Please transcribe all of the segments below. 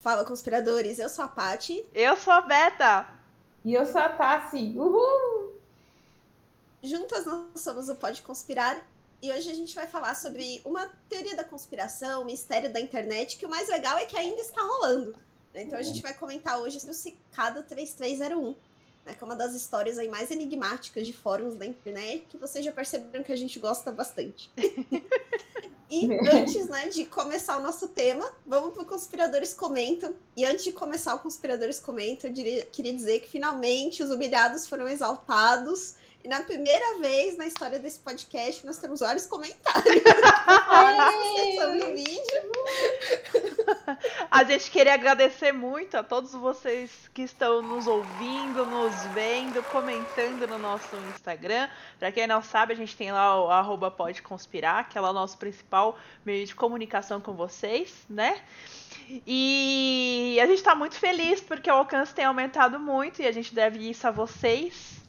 Fala, conspiradores. Eu sou a Pati. Eu sou a Beta. E eu sou a Tassi. Uhul! Juntas nós somos o Pode Conspirar. E hoje a gente vai falar sobre uma teoria da conspiração, um mistério da internet, que o mais legal é que ainda está rolando. Então a gente vai comentar hoje sobre o Cicado 3301, né, que é uma das histórias aí mais enigmáticas de fóruns da internet, que vocês já perceberam que a gente gosta bastante. E antes né, de começar o nosso tema, vamos para o Conspiradores Comentam. E antes de começar o Conspiradores Comentam, eu diria- queria dizer que finalmente os humilhados foram exaltados. E na primeira vez na história desse podcast, nós temos vários comentários. A gente queria agradecer muito a todos vocês que estão nos ouvindo, nos vendo, comentando no nosso Instagram. Pra quem não sabe, a gente tem lá o arroba pode conspirar, que é lá o nosso principal meio de comunicação com vocês, né? E a gente tá muito feliz porque o alcance tem aumentado muito e a gente deve isso a vocês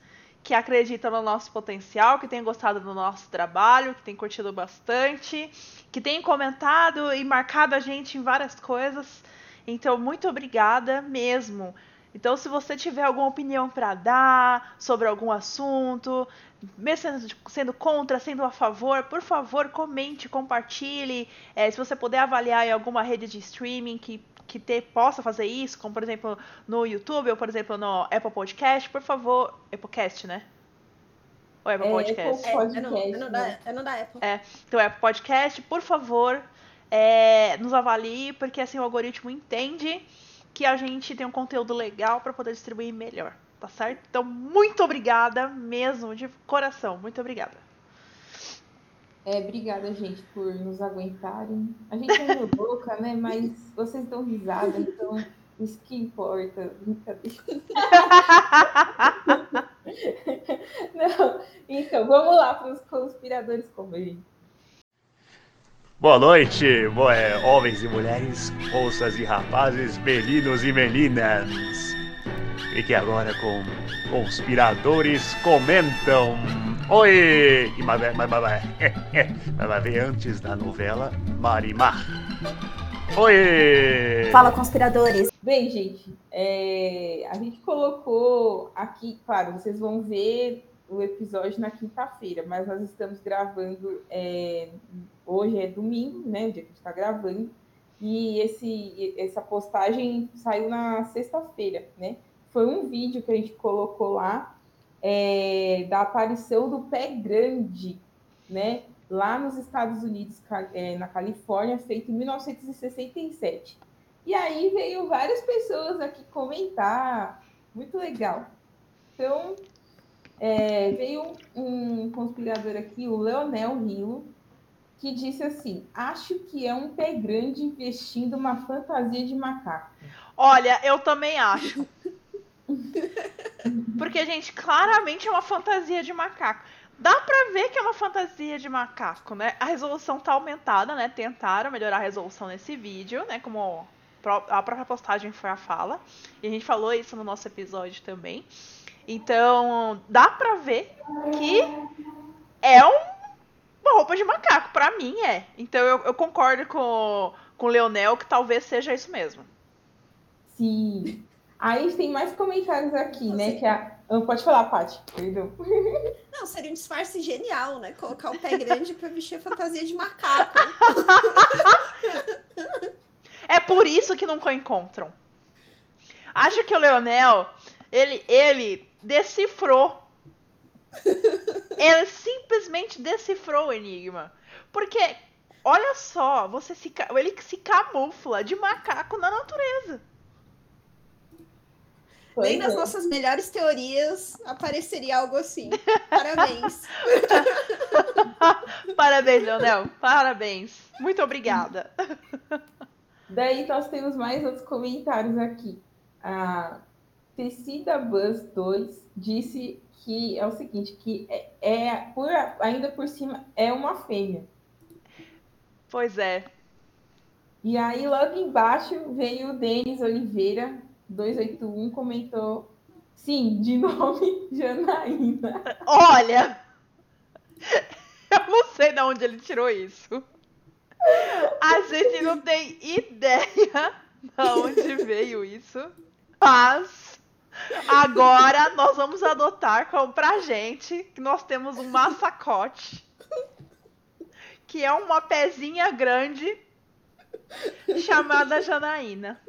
que acreditam no nosso potencial, que têm gostado do nosso trabalho, que têm curtido bastante, que têm comentado e marcado a gente em várias coisas. Então, muito obrigada mesmo. Então, se você tiver alguma opinião para dar sobre algum assunto, mesmo sendo, sendo contra, sendo a favor, por favor, comente, compartilhe. É, se você puder avaliar em alguma rede de streaming que, que te, possa fazer isso, como por exemplo no YouTube ou por exemplo no Apple Podcast, por favor. Applecast, né? Ou Apple É, Podcast? Apple- É, Podcast, é, no, é, no da, né? é no da Apple. É, então é podcast, por favor, é, nos avalie, porque assim o algoritmo entende que a gente tem um conteúdo legal para poder distribuir melhor, tá certo? Então, muito obrigada mesmo, de coração, muito obrigada. É, obrigada, gente, por nos aguentarem. A gente é meio louca, né? Mas vocês dão risada, então isso que importa. Não, então, vamos lá para os conspiradores comerem. Boa noite, bo- é, homens e mulheres, moças e rapazes, meninos e meninas. Fique agora com Conspiradores Comentam. Oi! E mas, mas, mas, mas, mas vai ver antes da novela Marimar. Oi! Fala, conspiradores. Bem, gente, é, a gente colocou aqui, claro, vocês vão ver o episódio na quinta-feira, mas nós estamos gravando, é, hoje é domingo, né, o dia que a gente está gravando, e esse, essa postagem saiu na sexta-feira, né? Foi um vídeo que a gente colocou lá é, da aparição do pé grande, né? Lá nos Estados Unidos, é, na Califórnia, feito em 1967. E aí veio várias pessoas aqui comentar, muito legal. Então, é, veio um, um conspirador aqui, o Leonel Rilo, que disse assim: acho que é um pé grande vestindo uma fantasia de macaco. Olha, eu também acho. Porque, gente, claramente é uma fantasia de macaco. Dá pra ver que é uma fantasia de macaco, né? A resolução tá aumentada, né? Tentaram melhorar a resolução nesse vídeo, né? Como a própria postagem foi a fala. E a gente falou isso no nosso episódio também. Então, dá pra ver que é um- uma roupa de macaco. Pra mim é. Então, eu, eu concordo com, com o Leonel que talvez seja isso mesmo. Sim. Aí tem mais comentários aqui, né? Que a... Ah, Pode falar, Paty, perdão. Não, seria um disfarce genial, né? Colocar o pé grande pra vestir a fantasia de macaco. É por isso que nunca encontram. Acho que o Leonel, ele, ele decifrou. ele simplesmente decifrou o enigma. Porque, olha só, você se, ele se camufla de macaco na natureza. Nem Pois nas é. nossas melhores teorias apareceria algo assim. Parabéns. Parabéns, Leonel. Parabéns. Muito obrigada. Daí nós temos mais outros comentários aqui. A Tecida Buzz 2 disse que é o seguinte, que é, é por, ainda por cima é uma fêmea. Pois é. E aí, logo embaixo, veio o Denis Oliveira, 281, comentou: sim, de nome Janaína. Olha! Eu não sei de onde ele tirou isso. A gente não tem ideia de onde veio isso. Mas agora nós vamos adotar como pra gente que nós temos um massacote. Que é uma pezinha grande chamada Janaína.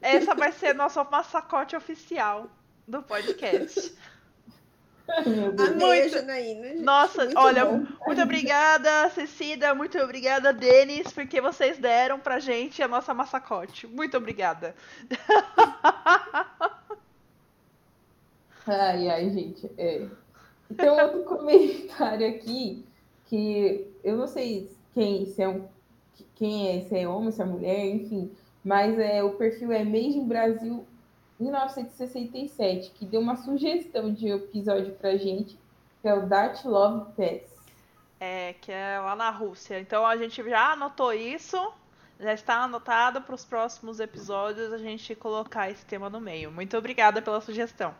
Essa vai ser nosso massacote oficial do podcast. Amei a Janaína. gente. Nossa, Muito olha, bom. muito obrigada, Cecida, muito obrigada, Denis, porque vocês deram pra gente a nossa massacote. Muito obrigada. Ai, ai, gente. É. Então, outro comentário aqui, que eu não sei quem, se é um, quem é, se é homem, se é mulher, enfim, mas é, o perfil é Made in Brasil 1967, que deu uma sugestão de episódio pra gente, que é o Dart Love Pass. É, que é lá na Rússia. Então a gente já anotou isso, já está anotado para os próximos episódios a gente colocar esse tema no meio. Muito obrigada pela sugestão.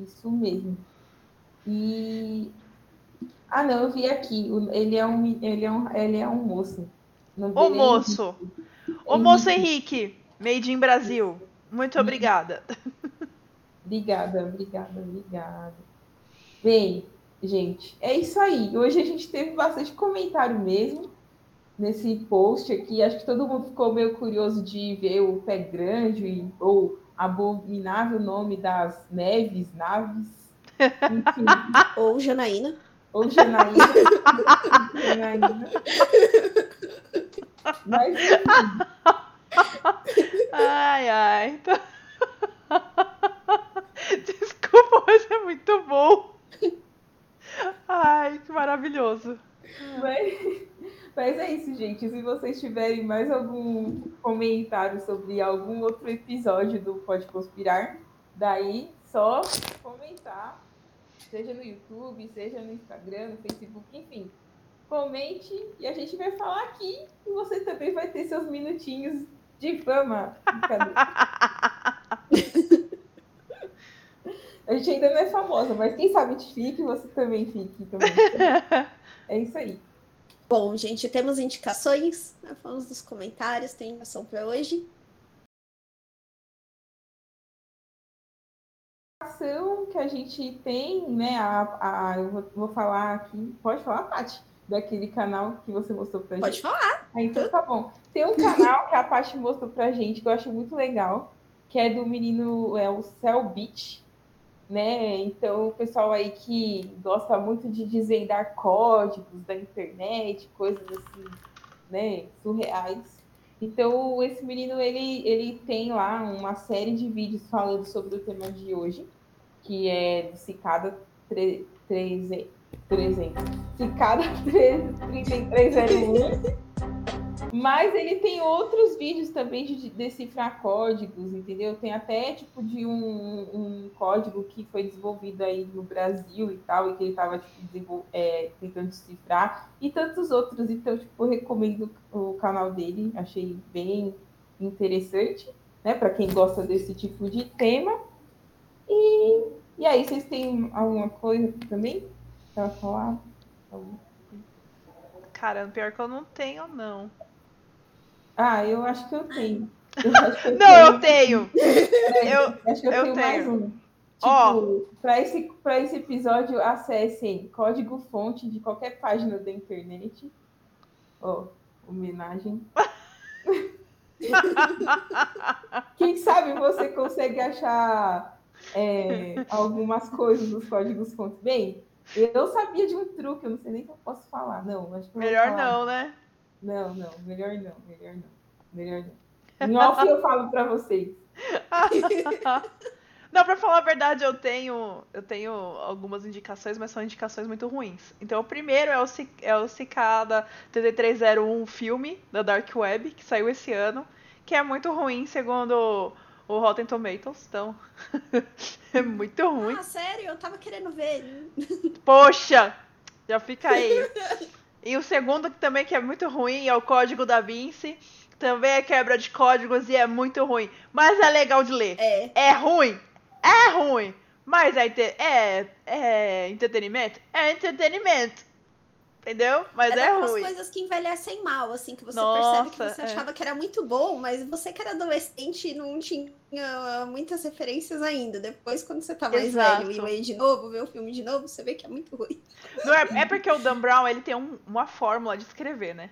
Isso mesmo. E. Ah, não, eu vi aqui. Ele é um, ele é um, ele é um moço. O é moço, ô moço Henrique, Made in Brasil, muito obrigada. Obrigada, obrigada, obrigada. Bem, gente, é isso aí. Hoje a gente teve bastante comentário mesmo nesse post aqui. Acho que todo mundo ficou meio curioso de ver o pé grande ou abominável nome das neves, naves. Enfim, Ou Janaína. ou Janaína. Janaína. Mas, Ai, ai. Desculpa, mas é muito bom. Ai, que maravilhoso. Mas, mas é isso, gente. Se vocês tiverem mais algum comentário sobre algum outro episódio do Pode Conspirar, daí só comentar, seja no YouTube, seja no Instagram, no Facebook, enfim. Comente e a gente vai falar aqui e você também vai ter seus minutinhos de fama. A gente ainda não é famosa, mas quem sabe te fique, você também fique também. É isso aí. Bom, gente, temos indicações. Né? Falamos dos comentários, tem indicação para hoje. ação que a gente tem, né? A, a, eu vou, vou falar aqui. Pode falar, Paty? Daquele canal que você mostrou pra Pode gente. falar. Ah, então tá bom. Tem um canal que a Paty mostrou pra gente, que eu acho muito legal, que é do menino, é o Cell Beach, né? Então, o pessoal aí que gosta muito de desvendar códigos da internet, coisas assim, né? Surreais. Então, esse menino, ele, ele tem lá uma série de vídeos falando sobre o tema de hoje, que é do Cicada 300. 300. Cicada 3301. Mas ele tem outros vídeos também de decifrar códigos, entendeu? Tem até tipo de um, um código que foi desenvolvido aí no Brasil e tal, e que ele estava tipo, é, tentando decifrar, e tantos outros. Então, tipo, recomendo o canal dele, achei bem interessante, né? Para quem gosta desse tipo de tema. E, e aí, vocês têm alguma coisa também para falar? Cara, pior que eu não tenho, não. Ah, eu acho que eu tenho. Eu eu Não, eu tenho. Eu- acho que eu, eu tenho, mais tenho. um. Tipo, Ó. para esse, pra esse episódio, acessem código-fonte de qualquer página da internet. Ó, homenagem. Quem sabe você consegue achar é, algumas coisas nos códigos-fontes. Bem, eu sabia de um truque, eu não sei nem se eu posso falar. Não, acho que Melhor não, né? Não, não, melhor não, melhor não. Melhor não. Em off eu falo para vocês. Não, pra falar a verdade, eu tenho, eu tenho algumas indicações, mas são indicações muito ruins. Então, o primeiro é o, é o Cicada 3301 filme da Dark Web, que saiu esse ano, que é muito ruim, segundo o Rotten Tomatoes. Então, é muito ruim. Ah, sério? Eu tava querendo ver. Poxa! Já fica aí. E o segundo que também que é muito ruim é o Código da Vinci. Também é quebra de códigos e é muito ruim. Mas é legal de ler. É. É ruim? É ruim. Mas é, é, é entretenimento? É entretenimento. Entendeu? Mas é é, ruim. coisas que envelhecem mal, assim, que você Nossa, percebe que você é. achava que era muito bom, mas você que era adolescente não tinha muitas referências ainda. Depois, quando você tá mais Exato. velho e lê de novo, vê o filme de novo, você vê que é muito ruim. Não é, é porque o Dan Brown ele tem um- uma fórmula de escrever, né?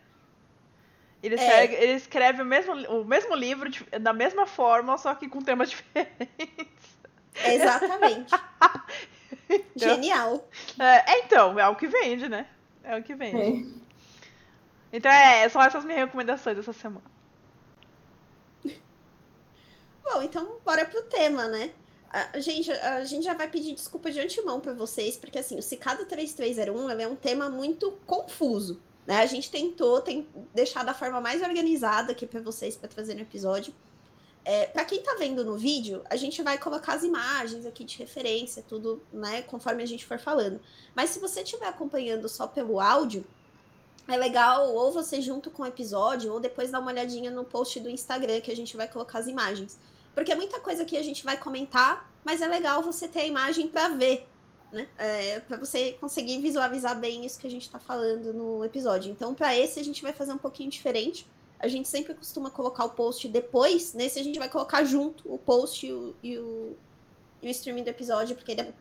Ele, É. segue- ele escreve o mesmo, o mesmo livro da mesma forma, só que com temas diferentes. Exatamente. Genial. É, é, então, é o que vende, né? É o que vende. Então é, são essas minhas recomendações dessa semana. Bom, então bora pro tema, né? A gente, a gente já vai pedir desculpa de antemão para vocês, porque assim, o Cicado 3301 ele é um tema muito confuso. Né? A gente tentou tem, deixar da forma mais organizada aqui para vocês para trazer no episódio. É, para quem tá vendo no vídeo, a gente vai colocar as imagens aqui de referência, tudo, né, conforme a gente for falando. Mas se você estiver acompanhando só pelo áudio, é legal ou você junto com o episódio, ou depois dar uma olhadinha no post do Instagram que a gente vai colocar as imagens. Porque é muita coisa que a gente vai comentar, mas é legal você ter a imagem para ver, né? É, para você conseguir visualizar bem isso que a gente está falando no episódio. Então, para esse, a gente vai fazer um pouquinho diferente. A gente sempre costuma colocar o post depois, nesse a gente vai colocar junto o post e o, e o, e o streaming do episódio, porque é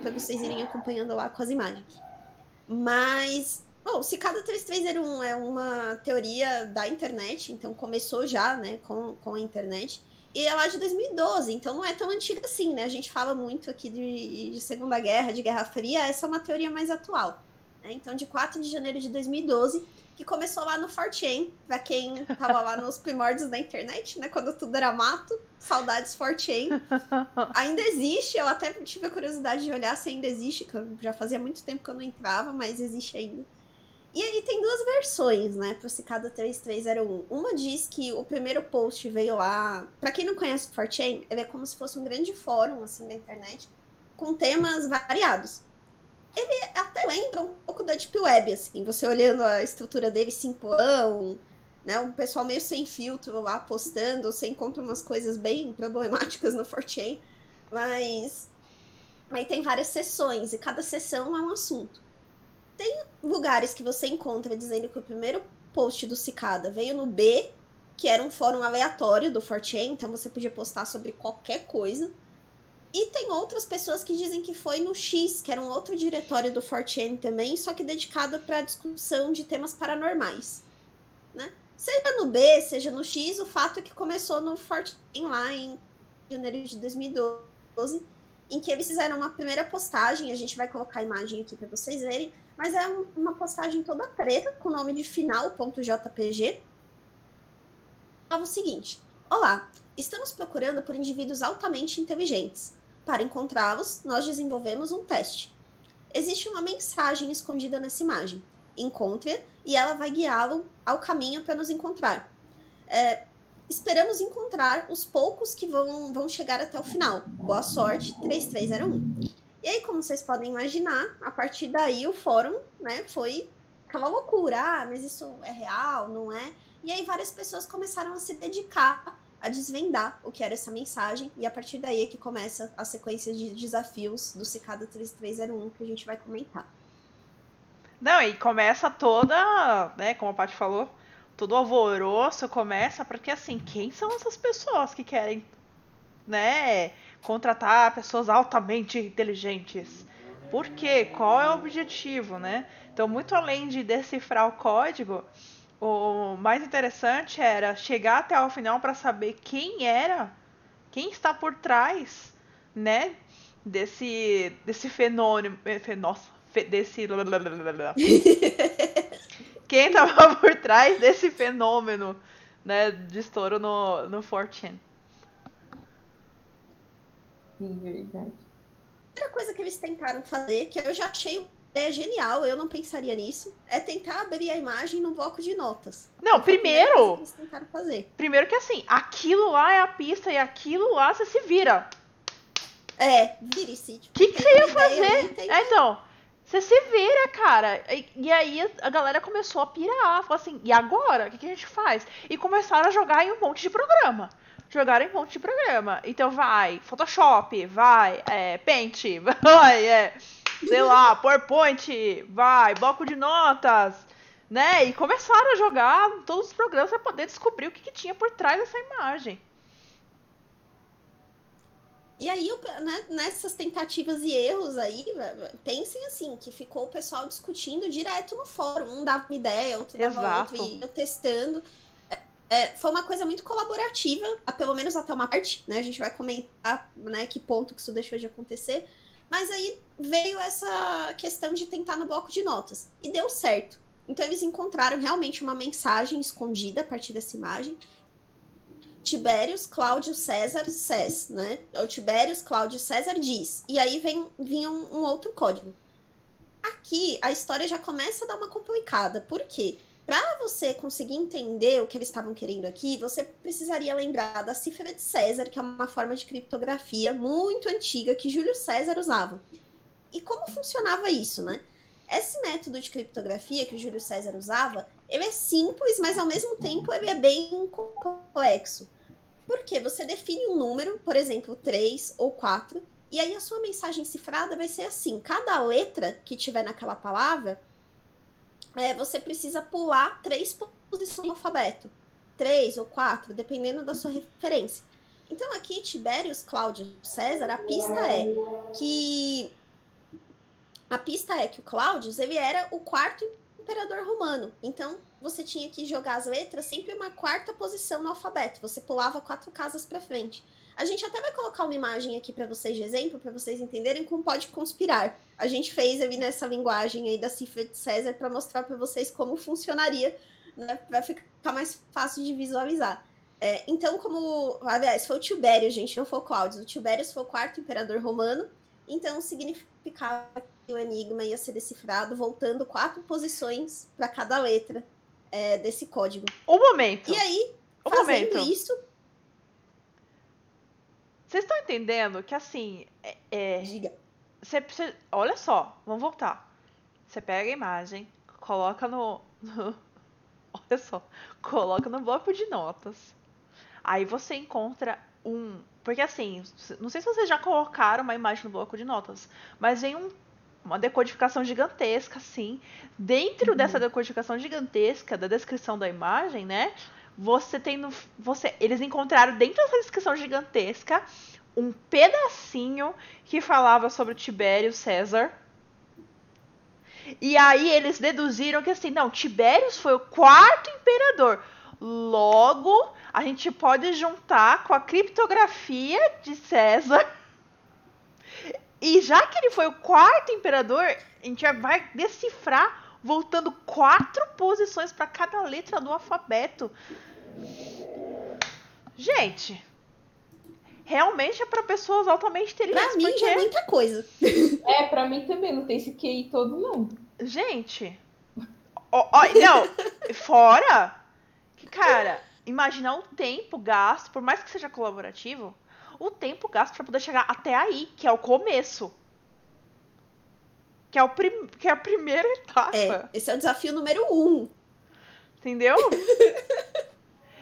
para vocês irem acompanhando lá com as imagens. Mas Bom, o Cicada 3301 é uma teoria da internet, então começou já, né, com, com a internet. E é lá de 2012, então não é tão antiga assim, né? A gente fala muito aqui de, de Segunda Guerra, de Guerra Fria, essa é uma teoria mais atual. Né? Então, de 4 de janeiro de 2012, que começou lá no 4chan, para quem tava lá nos primórdios da internet, né? Quando tudo era mato, saudades 4chan. Ainda existe, eu até tive a curiosidade de olhar se ainda existe, que já fazia muito tempo que eu não entrava, mas existe ainda. E aí tem duas versões, né, pro Cicada 3301. Uma diz que o primeiro post veio lá. Pra quem não conhece o 4chan, ele é como se fosse um grande fórum, assim, da internet, com temas variados. Ele até lembra um pouco da Deep Web, assim, você olhando a estrutura dele simplão, né, um pessoal meio sem filtro lá postando, você encontra umas coisas bem problemáticas no 4chan, mas aí tem várias sessões, e cada sessão é um assunto lugares que você encontra dizendo que o primeiro post do Cicada veio no B, que era um fórum aleatório do 4chan, então você podia postar sobre qualquer coisa. E tem outras pessoas que dizem que foi no X, que era um outro diretório do 4chan também, só que dedicado para discussão de temas paranormais. Né? Seja no B, seja no X, o fato é que começou no 4chan lá em janeiro de 2012, em que eles fizeram uma primeira postagem, a gente vai colocar a imagem aqui para vocês verem, mas é um- uma postagem toda preta, com o nome de final.jpg. Falava o seguinte: Olá, estamos procurando por indivíduos altamente inteligentes. Para encontrá-los, nós desenvolvemos um teste. Existe uma mensagem escondida nessa imagem. Encontre-a e ela vai guiá-lo ao caminho para nos encontrar. É, esperamos encontrar os poucos que vão, vão chegar até o final. Boa sorte, 3301. E aí, como vocês podem imaginar, a partir daí o fórum, né, foi aquela loucura. Ah, mas isso é real, não é? E aí várias pessoas começaram a se dedicar a desvendar o que era essa mensagem. E a partir daí é que começa a sequência de desafios do Cicada 3301 que a gente vai comentar. Não, e começa toda, né, como a Paty falou, todo alvoroço começa porque assim, quem são essas pessoas que querem, né, contratar pessoas altamente inteligentes? Por quê? Qual é o objetivo, né? Então, muito além de decifrar o código, o mais interessante era chegar até o final para saber quem era, quem está por trás, né, desse desse fenômeno, fe- nossa, fe- desse quem estava por trás desse fenômeno, né, de estouro no no 4chan. Sim, verdade. Outra coisa que eles tentaram fazer, que eu já achei é genial, eu não pensaria nisso, é tentar abrir a imagem num bloco de notas. Não, primeiro, que eles tentaram fazer. primeiro que assim, aquilo lá é a pista e aquilo lá você se vira. É, vire-se. O que, que você ia fazer? É, então, Você se vira, cara. E, e, aí a galera começou a pirar. Falou assim, e agora? O que, que, a gente faz? E começaram a jogar em um monte de programa. Jogaram em um monte de programa. Então vai Photoshop, vai é, Paint, vai, é, sei lá, PowerPoint, vai, bloco de notas, né? E começaram a jogar todos os programas para poder descobrir o que, que tinha por trás dessa imagem. E aí, né, nessas tentativas e erros aí, pensem assim, que ficou o pessoal discutindo direto no fórum. Um dava uma ideia, outro dava Exato. outro, e ia testando. É, é, foi uma coisa muito colaborativa, pelo menos até uma parte, né? A gente vai comentar né, que ponto que isso deixou de acontecer. Mas aí veio essa questão de tentar no bloco de notas. E deu certo. Então eles encontraram realmente uma mensagem escondida a partir dessa imagem. Tibérios Cláudio César Cés, né? O Tibérios Cláudio César diz. E aí vem, vinha um, um, outro código. Aqui a história já começa a dar uma complicada. Por quê? Para você conseguir entender o que eles estavam querendo aqui, você precisaria lembrar da cifra de César, que é uma forma de criptografia muito antiga que Júlio César usava. E como funcionava isso, né? Esse método de criptografia que o Júlio César usava, ele é simples, mas ao mesmo tempo ele é bem complexo. Porque você define um número, por exemplo, 3 ou 4, e aí a sua mensagem cifrada vai ser assim: cada letra que tiver naquela palavra, é, você precisa pular três posições no alfabeto. Três ou quatro, dependendo da sua referência. Então, aqui, Tiberius Cláudio César, a pista é que a pista é que o Cláudio era o quarto imperador romano. Então, você tinha que jogar as letras sempre uma quarta posição no alfabeto. Você pulava quatro casas para frente. A gente até vai colocar uma imagem aqui para vocês de exemplo, para vocês entenderem como pode conspirar. A gente fez ali nessa linguagem aí da cifra de César para mostrar para vocês como funcionaria, né, para ficar mais fácil de visualizar. É, então, como. Aliás, foi o Tibério, gente, não foi o Cláudio. O Tibério foi o quarto imperador romano, então significava o enigma ia ser decifrado voltando quatro posições para cada letra é, desse código. Um momento. E aí, um fazendo momento. isso. Vocês estão entendendo que assim. É, é Diga. Você, você, olha só, vamos voltar. Você pega a imagem, coloca no, no. Olha só. Coloca no bloco de notas. Aí você encontra um. Porque assim, não sei se vocês já colocaram uma imagem no bloco de notas, mas vem um uma decodificação gigantesca, assim. Dentro uhum. dessa decodificação gigantesca da descrição da imagem, né? Você tem no, você, eles encontraram dentro dessa descrição gigantesca um pedacinho que falava sobre Tibério César. E aí eles deduziram que assim, não, Tibérios foi o quarto imperador. Logo, a gente pode juntar com a criptografia de César e já que ele foi o quarto imperador, a gente vai decifrar voltando quatro posições para cada letra do alfabeto. Gente, realmente é para pessoas altamente inteligentes. Pra mim porque... é muita coisa. É, para mim também, não tem esse QI todo, não. Gente, ó, ó, não, fora que, cara, imaginar o tempo gasto, por mais que seja colaborativo, o tempo gasto para poder chegar até aí, que é o começo. Que é, o prim... que é a primeira etapa. É, esse é o desafio número um. Entendeu?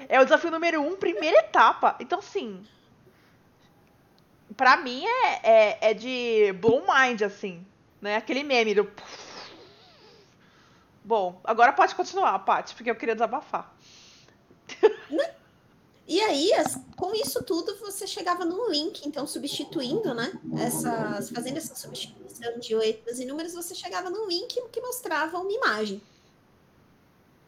é o desafio número um, primeira etapa. Então, assim. Pra mim é, é, é de blow mind, assim. Né? Aquele meme do. Bom, agora pode continuar, Paty, porque eu queria desabafar. E aí, com isso tudo, você chegava num link, então substituindo, né? Essas, fazendo essa substituição de letras e números, você chegava num link que mostrava uma imagem.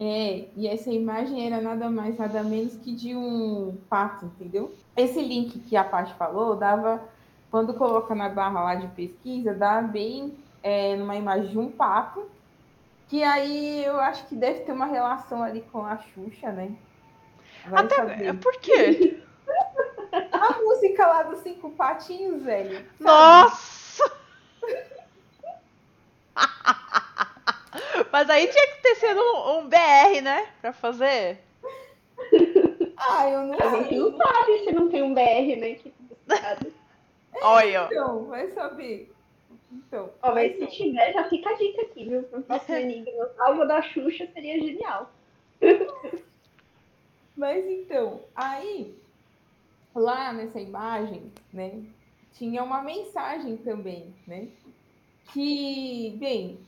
É, e essa imagem era nada mais, nada menos que de um pato, entendeu? Esse link que a Paty falou, dava, quando coloca na barra lá de pesquisa, dá bem é, numa imagem de um pato, que aí eu acho que deve ter uma relação ali com a Xuxa, né? Vai Até saber. por quê? A música lá dos cinco patinhos, velho. Sabe? Nossa! Mas aí tinha que ter sido um, um BR, né? Pra fazer. Ah, eu não A gente não sabe se não tem um BR, né? Que... Olha. Então, vai saber. Então, Ó, mas se tiver, já fica a dica aqui, viu? Pro próximo enigma. O salvo da Xuxa seria genial. Mas então, aí, lá nessa imagem, né, tinha uma mensagem também, né? Que, bem,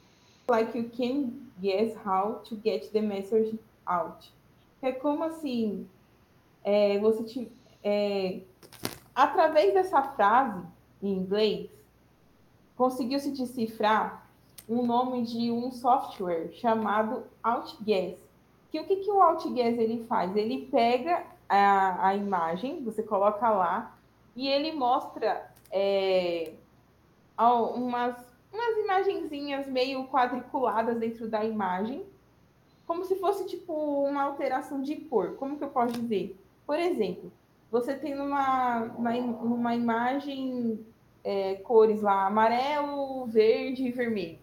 like you can guess how to get the message out. É como assim, é, você te, é, através dessa frase em inglês, conseguiu-se decifrar o nome de um software chamado Outguess. Que o que, que o Outguess ele faz? Ele pega a, a imagem, você coloca lá, e ele mostra é, umas, umas imagenzinhas meio quadriculadas dentro da imagem, como se fosse tipo uma alteração de cor. Como que eu posso dizer? Por exemplo, você tem numa, uma, imagem é, cores lá, amarelo, verde e vermelho.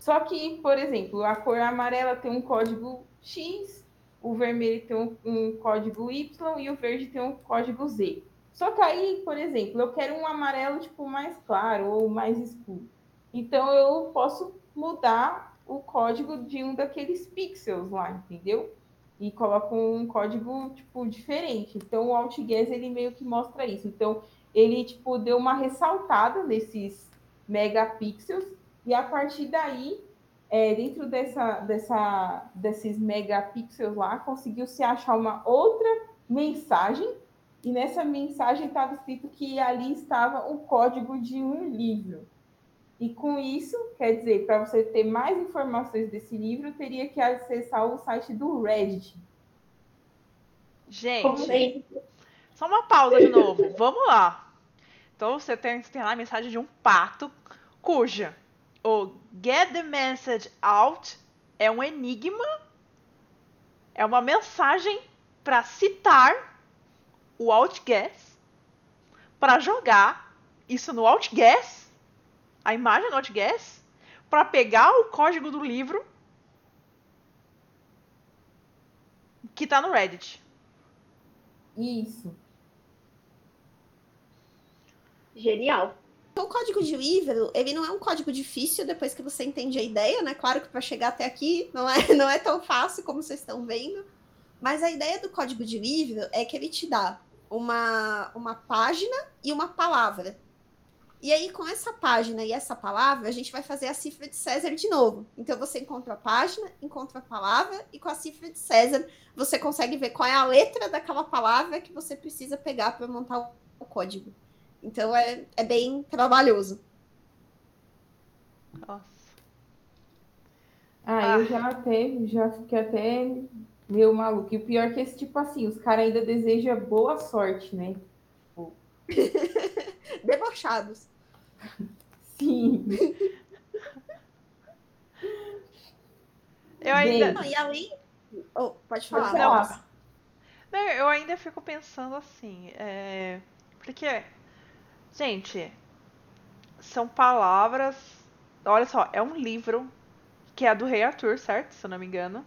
Só que, por exemplo, a cor amarela tem um código X, o vermelho tem um, um, código Y e o verde tem um código Z. Só que aí, por exemplo, eu quero um amarelo tipo mais claro ou mais escuro. Então eu posso mudar o código de um daqueles pixels lá, entendeu? E coloco um código tipo diferente. Então o AltGuess ele meio que mostra isso. Então ele tipo deu uma ressaltada nesses megapixels e a partir daí é, dentro dessa, dessa, desses megapixels lá, conseguiu se achar uma outra mensagem, e nessa mensagem estava escrito que ali estava o código de um livro. E com isso, quer dizer, para você ter mais informações desse livro, teria que acessar o site do Reddit. Gente, só uma pausa de novo. Vamos lá. Então você tem, você tem lá a mensagem de um pato cuja o Get the Message Out é um enigma, é uma mensagem para citar o Outguess, para jogar isso no Outguess, a imagem no Outguess, para pegar o código do livro que está no Reddit. Isso. Genial. O código de livro, ele não é um código difícil depois que você entende a ideia, né? Claro que para chegar até aqui não é, não é tão fácil como vocês estão vendo. Mas a ideia do código de livro é que ele te dá uma, uma página e uma palavra. E aí, com essa página e essa palavra, a gente vai fazer a cifra de César de novo. Então, você encontra a página, encontra a palavra, e com a cifra de César, você consegue ver qual é a letra daquela palavra que você precisa pegar para montar o código. Então é, é bem trabalhoso. Nossa. Ah, ah, eu já até já fiquei até meio maluco. E o pior é que esse tipo assim, os caras ainda desejam boa sorte, né? Debochados. Sim. Eu ainda. Não, e além. Oh, pode falar. Não, não, eu ainda fico pensando assim. É... Porque Gente, são palavras. Olha só, é um livro que é do Rei Arthur, certo? Se eu não me engano.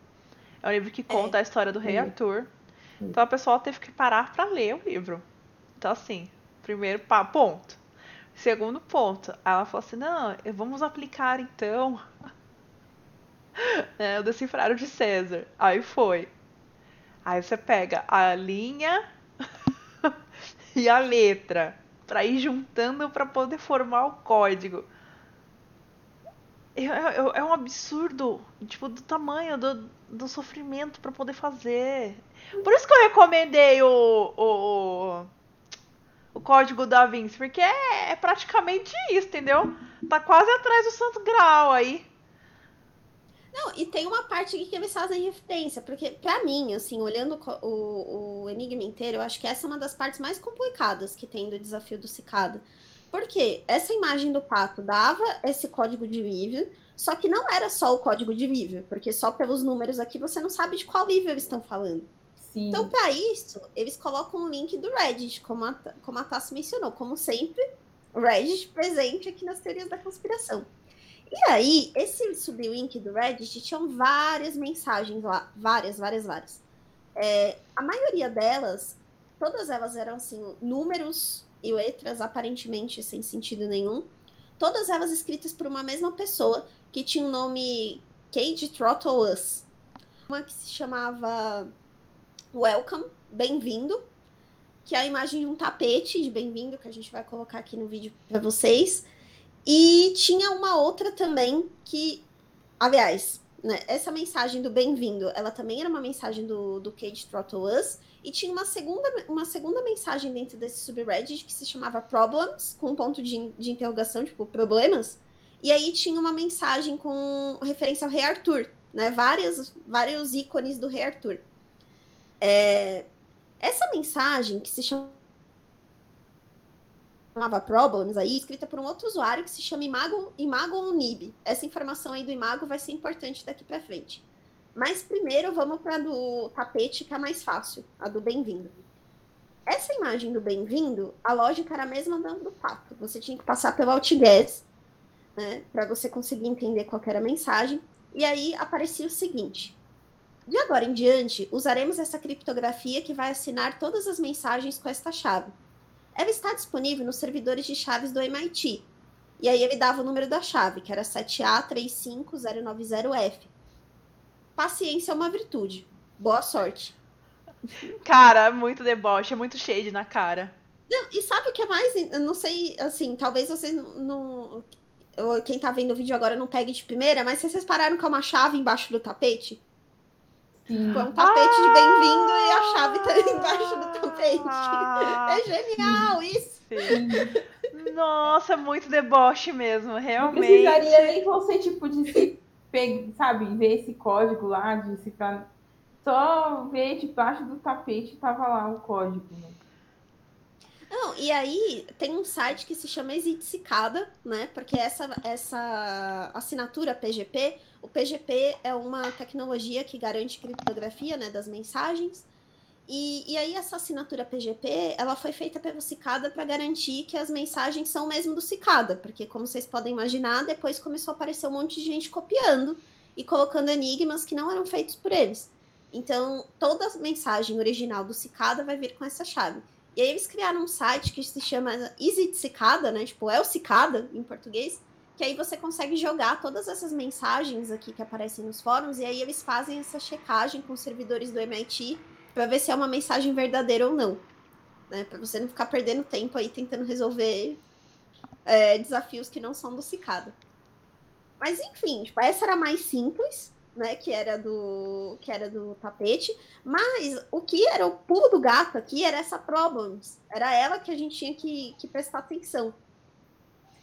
É um livro que conta é. a história do Rei uhum. Arthur. Então a pessoa teve que parar para ler o livro. Então, assim, primeiro ponto. Segundo ponto, ela falou assim: não, vamos aplicar então é, o decifrário de César. Aí foi. Aí você pega a linha e a letra para ir juntando para poder formar o código. É, é, é, um absurdo, tipo, do tamanho do, do sofrimento para poder fazer. Por isso que eu recomendei o, o, o código da Vinci, porque é, é praticamente isso, entendeu? Tá quase atrás do Santo Grau aí. Não, e tem uma parte aqui que eles fazem referência, porque para mim, assim, olhando o, o Enigma inteiro, eu acho que essa é uma das partes mais complicadas que tem do desafio do Cicada. Porque essa imagem do pato dava esse código de livro, só que não era só o código de livro, porque só pelos números aqui você não sabe de qual livro eles estão falando. Sim. Então, para isso, eles colocam um link do Reddit, como a, como a Tassi mencionou. Como sempre, Reddit presente aqui nas teorias da conspiração. E aí, esse sublink do Reddit tinham várias mensagens lá, várias, várias, várias. É, a maioria delas, todas elas eram assim, números e letras aparentemente sem sentido nenhum. todas elas escritas por uma mesma pessoa, que tinha o um nome Cage Throttle Us. Uma que se chamava Welcome, Bem-vindo, que é a imagem de um tapete de bem-vindo, que a gente vai colocar aqui no vídeo para vocês. E tinha uma outra também que, aliás, né, essa mensagem do bem-vindo, ela também era uma mensagem do, do Cage Throttle Us, e tinha uma segunda, uma segunda mensagem dentro desse subreddit que se chamava Problems, com um ponto de, de interrogação, tipo, problemas. E aí tinha uma mensagem com referência ao Rei Arthur, né? Várias, vários ícones do Rei Arthur. É, essa mensagem, que se chamava Problems, aí, escrita por um outro usuário que se chama Imago, Imago Unib. Essa informação aí do Imago vai ser importante daqui para frente. Mas primeiro vamos para do tapete, que é mais fácil, a do bem-vindo. Essa imagem do bem-vindo, a lógica era a mesma do pato. Você tinha que passar pelo Altguess, né, para você conseguir entender qual era a mensagem. E aí aparecia o seguinte: de agora em diante, usaremos essa criptografia que vai assinar todas as mensagens com esta chave. Ela está disponível nos servidores de chaves do MIT. E aí ele dava o número da chave, que era 7A35090F paciência é uma virtude. Boa sorte. Cara, muito deboche, é muito shade na cara. Não, e sabe o que é mais? Eu não sei, assim, talvez vocês não. Quem tá vendo o vídeo agora não pegue de primeira, mas vocês pararam com uma chave embaixo do tapete? Sim. Com um tapete ah! de bem-vindo e a chave tá embaixo do tapete. Ah! É genial isso! Sim. Nossa, muito deboche mesmo, realmente. Não precisaria nem você, tipo, de se sabe, ver esse código lá, de cifrar. Só ver debaixo do tapete tava lá o código. Né? Não, e aí tem um site que se chama Exitcicada, né? Porque essa, essa assinatura PGP, o PGP é uma tecnologia que garante criptografia né, das mensagens. E, e aí essa assinatura PGP, ela foi feita pelo Cicada para garantir que as mensagens são mesmo do Cicada, porque como vocês podem imaginar, depois começou a aparecer um monte de gente copiando e colocando enigmas que não eram feitos por eles. Então, toda mensagem original do Cicada vai vir com essa chave. E aí eles criaram um site que se chama Easy Cicada, né? Tipo, é o Cicada em português, que aí você consegue jogar todas essas mensagens aqui que aparecem nos fóruns e aí eles fazem essa checagem com os servidores do MIT para ver se é uma mensagem verdadeira ou não. Né? Para você não ficar perdendo tempo aí tentando resolver é, desafios que não são do Cicada. Mas enfim, tipo, essa era mais simples, né? Que era do que era do tapete. Mas o que era o pulo do gato aqui era essa problems. Era ela que a gente tinha que, que prestar atenção.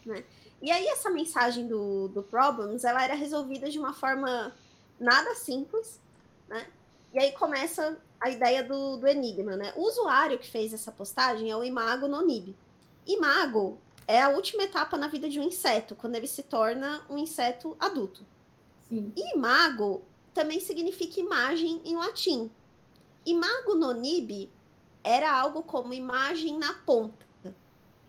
Né? E aí essa mensagem do, do problems, ela era resolvida de uma forma nada simples, né? E aí começa a ideia do, do enigma, né? O usuário que fez essa postagem é o Imago Nonib. Imago é a última etapa na vida de um inseto, quando ele se torna um inseto adulto. Sim. E imago também significa imagem em latim. Imago Nonib era algo como imagem na ponta.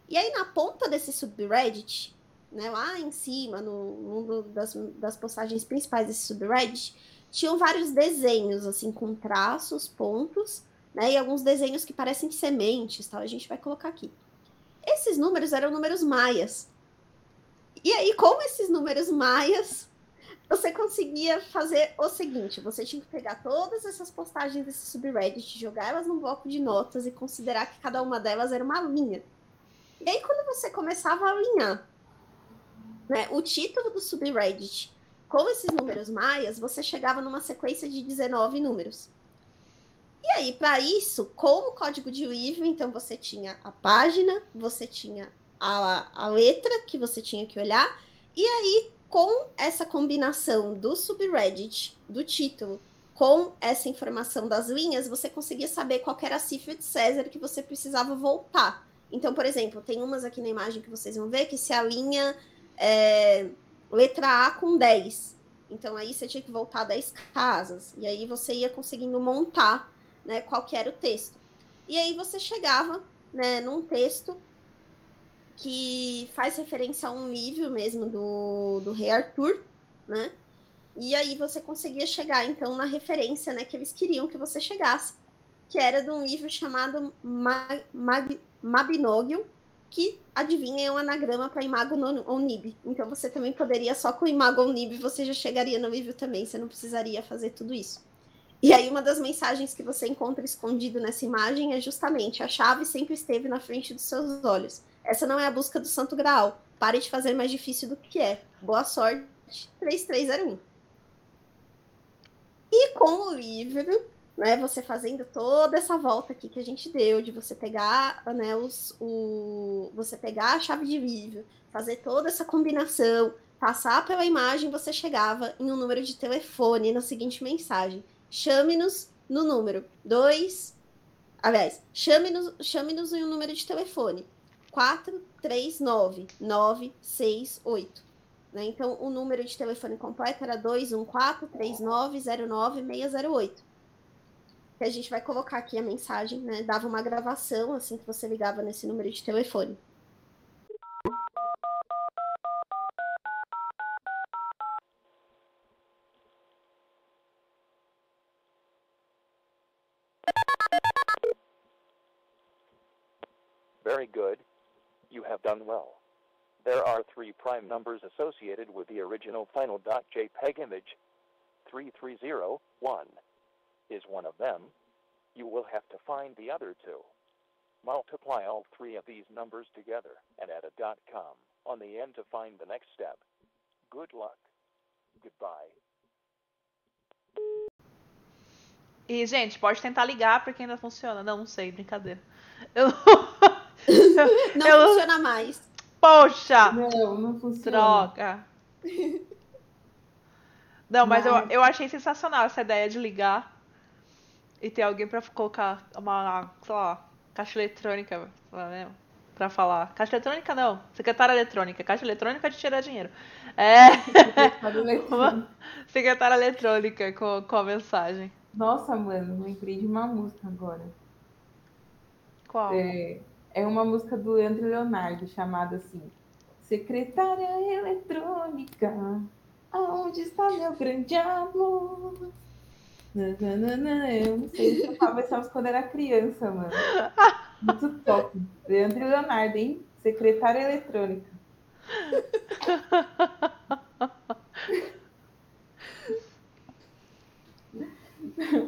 E aí, na ponta desse subreddit, né, lá em cima, no, das, das postagens principais desse subreddit, tinham vários desenhos, assim, com traços, pontos, né? E alguns desenhos que parecem sementes, tal. A gente vai colocar aqui. Esses números eram números maias. E aí, com esses números maias, você conseguia fazer o seguinte: você tinha que pegar todas essas postagens desse subreddit, jogar elas num bloco de notas e considerar que cada uma delas era uma linha. E aí, quando você começava a alinhar né, o título do subreddit com esses números maias, você chegava numa sequência de 19 números. E aí, para isso, com o código de Weave, então você tinha a página, você tinha a, a letra que você tinha que olhar, e aí, com essa combinação do subreddit, do título, com essa informação das linhas, você conseguia saber qual era a cifra de César que você precisava voltar. Então, por exemplo, tem umas aqui na imagem que vocês vão ver que se a linha é, letra A com 10. Então aí você tinha que voltar 10 casas. E aí você ia conseguindo montar né, qual que era o texto. E aí você chegava né, num texto que faz referência a um nível mesmo do, do rei Arthur, né? E aí você conseguia chegar, então, na referência né, que eles queriam que você chegasse, que era de um livro chamado Mag, Mag, Mabinogion, que, adivinha, é um anagrama para Imago Onib. Então você também poderia, só com Imago Onib, você já chegaria no nível também, você não precisaria fazer tudo isso. E aí uma das mensagens que você encontra escondido nessa imagem é justamente a chave sempre esteve na frente dos seus olhos. Essa não é a busca do Santo Graal. Pare de fazer mais difícil do que é. Boa sorte, 3301. E com o livro, né, você fazendo toda essa volta aqui que a gente deu, de você pegar, né, os, o, você pegar a chave de livro, fazer toda essa combinação, passar pela imagem, você chegava em um número de telefone na seguinte mensagem: chame-nos no número 2. Aliás, chame-nos chame -nos em um número de telefone 439 968. Né? Então, o número de telefone completo era 214 3909 608 que a gente vai colocar aqui a mensagem, né? Dava uma gravação assim que você ligava nesse número de telefone. Very good. You have done well. There are three prime numbers associated with the original final .jpeg image. 3301 is one of them. You will have to find the other two. Multiply all three of these numbers together and add a .com on the end to find the next step. Good luck. Goodbye. E, gente, pode tentar ligar porque ainda funciona. Não, não sei, brincadeira. Eu... não eu... funciona mais. Poxa! Não, não funciona. Droga. Não, mas, mas... Eu, eu achei sensacional essa ideia de ligar e ter alguém pra colocar uma, sei lá, caixa eletrônica pra falar. Caixa eletrônica não, secretária eletrônica. Caixa eletrônica de tirar dinheiro. É. uma secretária eletrônica com, com a mensagem. Nossa, mano, lembrei de uma música agora. Qual? É, é uma música do Leandro Leonardo, chamada assim. Secretária eletrônica, aonde está meu grande amor? Eu não sei, eu tocava essa quando era criança, mano. Muito top. Leandro Leonardo, hein? Secretária eletrônica.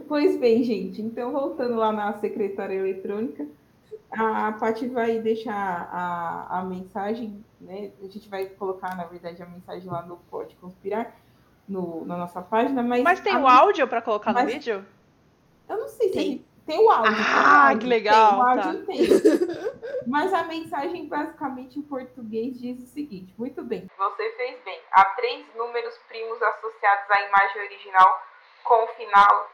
Pois bem, gente. Então, voltando lá na secretária eletrônica, a Paty vai deixar a, a mensagem, né? A gente vai colocar, na verdade, a mensagem lá no Pode Conspirar no, na nossa página, mas. Mas tem o áudio para colocar mas... no vídeo? Eu não sei se tem, tem o áudio. Ah, áudio, que legal! Tem, o áudio tá. tem. mas a mensagem, basicamente, em português, diz o seguinte: Muito bem. Você fez bem. Há três números primos associados à imagem original com o final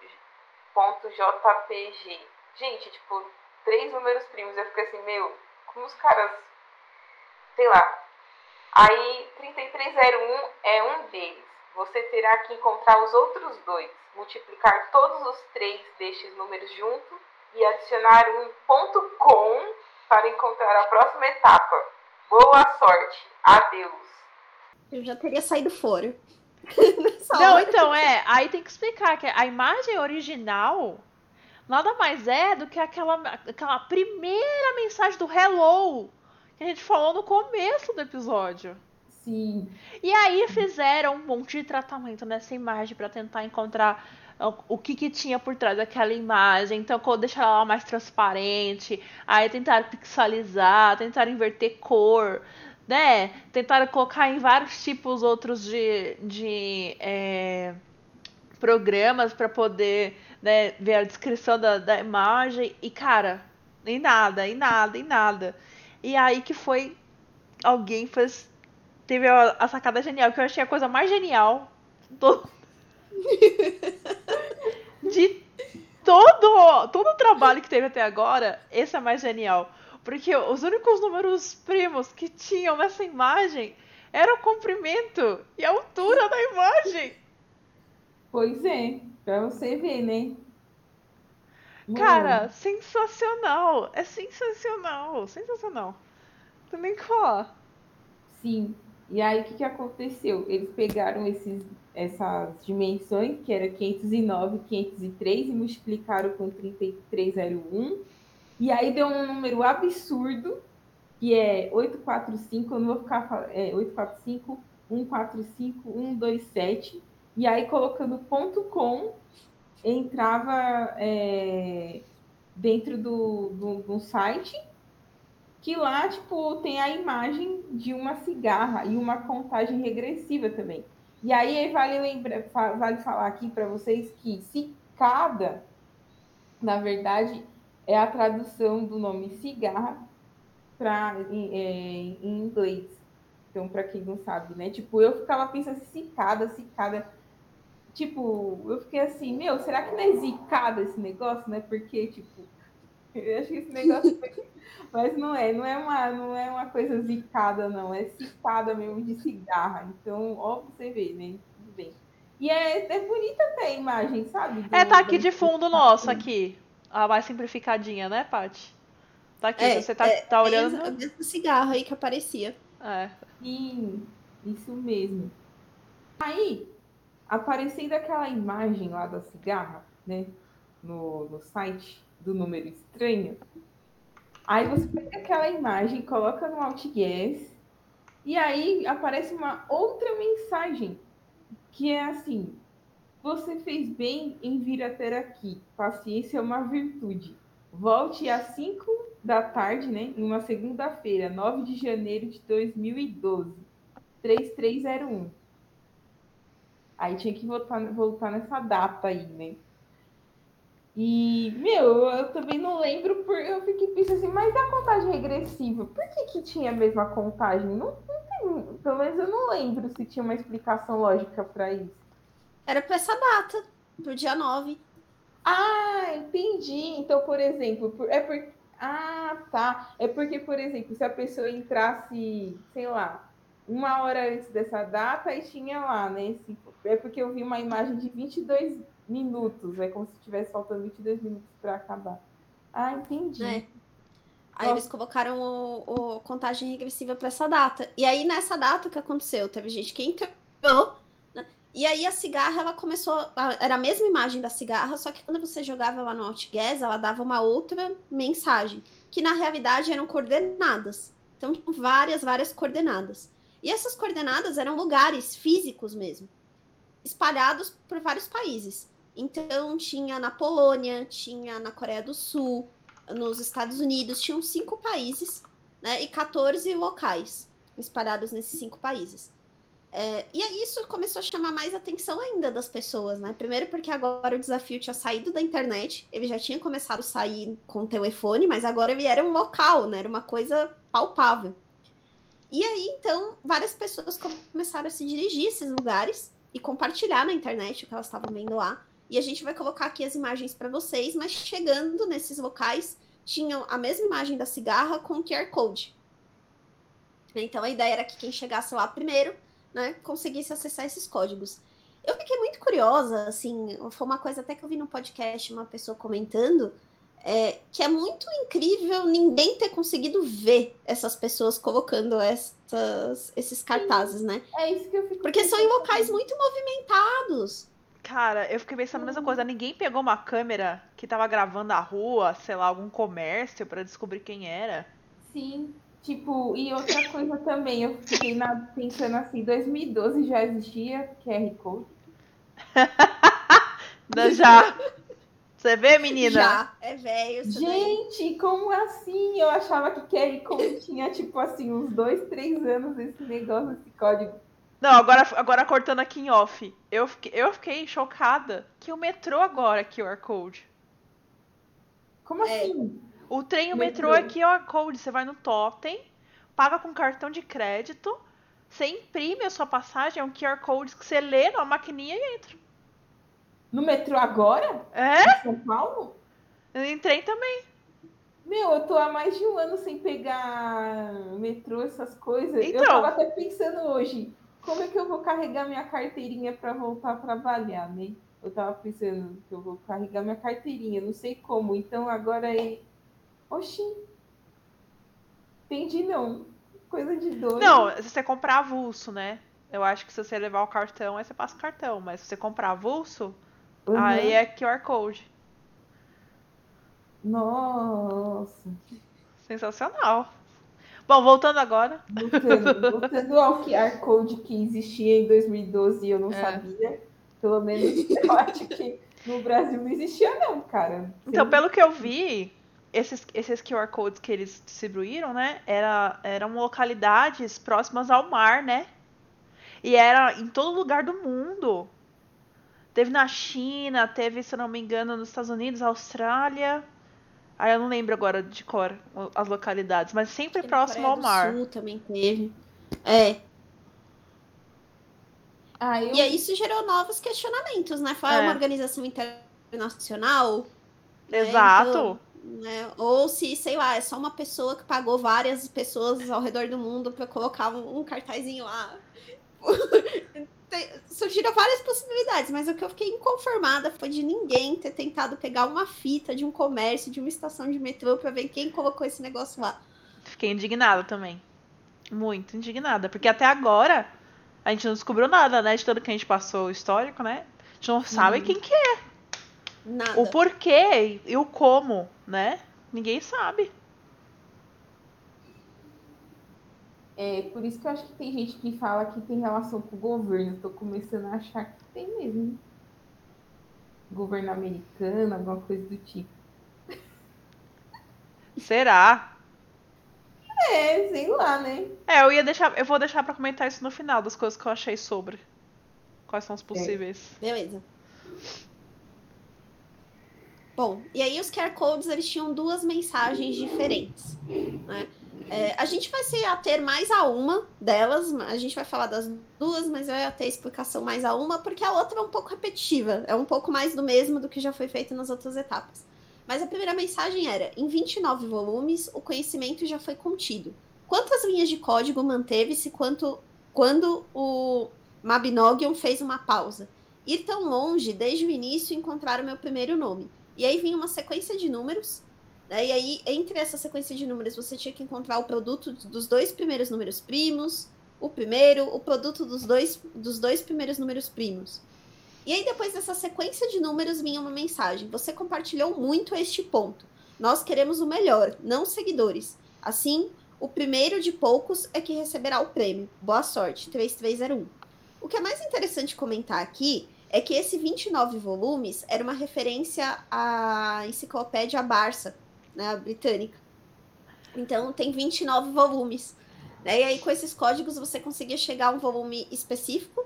.jpg. Gente, tipo, três números primos. Eu fiquei assim, meu, como os caras. Sei lá. Aí, 3301 é um deles você terá que encontrar os outros dois, multiplicar todos os três destes números juntos e adicionar um ponto com para encontrar a próxima etapa. Boa sorte. Adeus. Eu já teria saído fora. Não, hora. então é. Aí tem que explicar que a imagem original nada mais é do que aquela, aquela primeira mensagem do hello que a gente falou no começo do episódio. E aí fizeram um monte de tratamento nessa imagem para tentar encontrar o que, que tinha por trás daquela imagem. Então, deixar ela mais transparente. Aí tentaram pixelizar, tentaram inverter cor, né? Tentaram colocar em vários tipos outros de, de é, programas para poder né, ver a descrição da, da imagem. E, cara, em nada, em nada, em nada. E aí que foi. Alguém fez teve a, a, sacada genial, que eu achei a coisa mais genial do... de todo, todo o trabalho que teve até agora, esse é mais genial. Porque os únicos números primos que tinham nessa imagem era o comprimento e a altura da imagem. Pois é, pra você ver, né? Cara, sensacional! É sensacional! Sensacional. Também que falar. Sim, e aí, o que, que aconteceu? Eles pegaram esses, essas dimensões, que era 509, 503, e multiplicaram com 3301. E aí deu um número absurdo. que é 845, eu não vou ficar é 845 145 127, e aí colocando ponto .com entrava é, dentro do, do, do site que lá, tipo, tem a imagem de uma cigarra e uma contagem regressiva também. E aí vale, lembra, vale falar aqui para vocês que cicada, na verdade, é a tradução do nome cigarra para em, é, em inglês. Então, para quem não sabe, né? Tipo, eu ficava pensando assim, cicada, cicada. Tipo, eu fiquei assim, meu, será que não é zicada esse negócio, né? Porque, tipo, eu acho que esse negócio Mas não é, não é uma, não é uma coisa zicada, não. É cicada mesmo de cigarra. Então, ó, você vê, né? Tudo bem. E é, é bonita até a imagem, sabe? Do, é, tá aqui de fundo nosso, aqui. A mais simplificadinha, né, Paty? Tá aqui, é, você tá, é, tá olhando. É o mesmo cigarro aí que aparecia. É. Sim, isso mesmo. Aí, aparecendo aquela imagem lá da cigarra, né? No, no site do número estranho, Aí você pega aquela imagem, coloca no AltGuess, e aí aparece uma outra mensagem, que é assim: Você fez bem em vir até aqui. Paciência é uma virtude. Volte às 5 da tarde, né? Em uma segunda-feira, 9 de janeiro de 2012. 3301. Aí tinha que voltar, voltar nessa data aí, né? E, meu, eu também não lembro, por, eu fiquei pensando assim, mas a contagem regressiva, por que, que tinha a mesma contagem? Não, não tem, pelo menos eu não lembro se tinha uma explicação lógica para isso. Era para essa data, pro dia 9. Ah, entendi. Então, por exemplo, é por, ah, tá. É porque, por exemplo, se a pessoa entrasse, sei lá, uma hora antes dessa data e tinha lá, né? é porque eu vi uma imagem de 22 minutos. É como se tivesse faltando 22 minutos para acabar. Ah, entendi. É. Aí Nossa. eles colocaram o, o contagem regressiva para essa data. E aí, nessa data, o que aconteceu? Teve gente que entrou, né? e aí a cigarra, ela começou. Era a mesma imagem da cigarra, só que quando você jogava lá no Outgas, ela dava uma outra mensagem, que na realidade eram coordenadas. Então, várias, várias coordenadas. E essas coordenadas eram lugares físicos mesmo, espalhados por vários países. Então, tinha na Polônia, tinha na Coreia do Sul, nos Estados Unidos, tinham cinco países, né? E 14 locais espalhados nesses cinco países. É, e aí isso começou a chamar mais atenção ainda das pessoas, né? Primeiro porque agora o desafio tinha saído da internet, ele já tinha começado a sair com o telefone, mas agora ele era um local, né? Era uma coisa palpável. E aí, então, várias pessoas começaram a se dirigir a esses lugares e compartilhar na internet o que elas estavam vendo lá. E a gente vai colocar aqui as imagens para vocês, mas chegando nesses locais, tinham a mesma imagem da cigarra com QR Code. Então a ideia era que quem chegasse lá primeiro, né, conseguisse acessar esses códigos. Eu fiquei muito curiosa, assim, foi uma coisa até que eu vi no podcast uma pessoa comentando, é, que é muito incrível ninguém ter conseguido ver essas pessoas colocando essas, esses cartazes, né? É isso que eu fico Porque são em locais muito movimentados. Cara, eu fiquei pensando a mesma coisa. Ninguém pegou uma câmera que tava gravando a rua, sei lá, algum comércio para descobrir quem era. Sim. Tipo, e outra coisa também, eu fiquei na, pensando assim, 2012 já existia QR Code? já. Você vê, menina? Já, é velho. Gente, como assim? Eu achava que QR Code tinha, tipo assim, uns dois, três anos esse negócio, esse código. Não, agora, agora cortando aqui em off. Eu fiquei, eu fiquei chocada que o metrô agora é QR Code. Como é. assim? O trem e o metrô. é QR Code. Você vai no totem, paga com cartão de crédito, você imprime a sua passagem, é um QR Code que você lê na maquininha e entra. No metrô agora? É? Em São Paulo? Em trem também. Meu, eu tô há mais de um ano sem pegar metrô, essas coisas. Então, eu tava até pensando hoje, como é que eu vou carregar minha carteirinha para voltar a trabalhar, né? Eu tava pensando que eu vou carregar minha carteirinha, não sei como. Então agora é. Oxi. Entendi não. Coisa de doido. Não, se você comprar avulso, né? Eu acho que se você levar o cartão, aí você passa o cartão. Mas se você comprar avulso, uhum. aí é QR Code. Nossa. Sensacional. Bom, voltando agora. Voltando, voltando ao QR Code que existia em 2012 e eu não É. sabia. Pelo menos eu acho que no Brasil não existia, não, cara. Então, Sim. pelo que eu vi, esses, esses QR codes que eles distribuíram, né? Era, eram localidades próximas ao mar, né? E era em todo lugar do mundo. Teve na China, teve, se eu não me engano, nos Estados Unidos, Austrália. Aí eu não lembro agora de cor as localidades, mas sempre próximo ao mar. Sul também teve. É. Ah, eu... E aí isso gerou novos questionamentos, né? Foi É. uma organização internacional. né? Exato. Então, né? Ou se, sei lá, é só uma pessoa que pagou várias pessoas ao redor do mundo para colocar um, um cartazinho lá. Surgiram várias possibilidades, mas o que eu fiquei inconformada foi de ninguém ter tentado pegar uma fita de um comércio, de uma estação de metrô, para ver quem colocou esse negócio lá. Fiquei indignada também. Muito indignada. Porque até agora a gente não descobriu nada, né? De tudo que a gente passou o histórico, né? A gente não sabe Uhum. quem que é, Nada. o porquê e o como, né? Ninguém sabe. É por isso que eu acho que tem gente que fala que tem relação com o governo. Tô começando a achar que tem mesmo. Governo americano, alguma coisa do tipo. Será? É, sei lá, né? É, eu ia deixar. Eu vou deixar pra comentar isso no final das coisas que eu achei sobre. Quais são os possíveis. Beleza. Bom, e aí os QR Codes eles tinham duas mensagens diferentes. né? É, a gente vai se ater mais a uma delas, a gente vai falar das duas, mas vai ater explicação mais a uma, porque a outra é um pouco repetitiva, é um pouco mais do mesmo do que já foi feito nas outras etapas. Mas a primeira mensagem era: em 29 volumes, o conhecimento já foi contido. Quantas linhas de código manteve-se quanto, quando o Mabinogion fez uma pausa? Ir tão longe desde o início encontrar o meu primeiro nome. E aí vinha uma sequência de números. E aí, entre essa sequência de números, você tinha que encontrar o produto dos dois primeiros números primos, o primeiro, o produto dos dois, dos dois primeiros números primos. E aí, depois dessa sequência de números, vinha uma mensagem. Você compartilhou muito este ponto. Nós queremos o melhor, não seguidores. Assim, o primeiro de poucos é que receberá o prêmio. Boa sorte, 3301. O que é mais interessante comentar aqui é que esse 29 volumes era uma referência à enciclopédia Barça, né, britânica. Então, tem 29 volumes. Né? E aí, com esses códigos, você conseguia chegar a um volume específico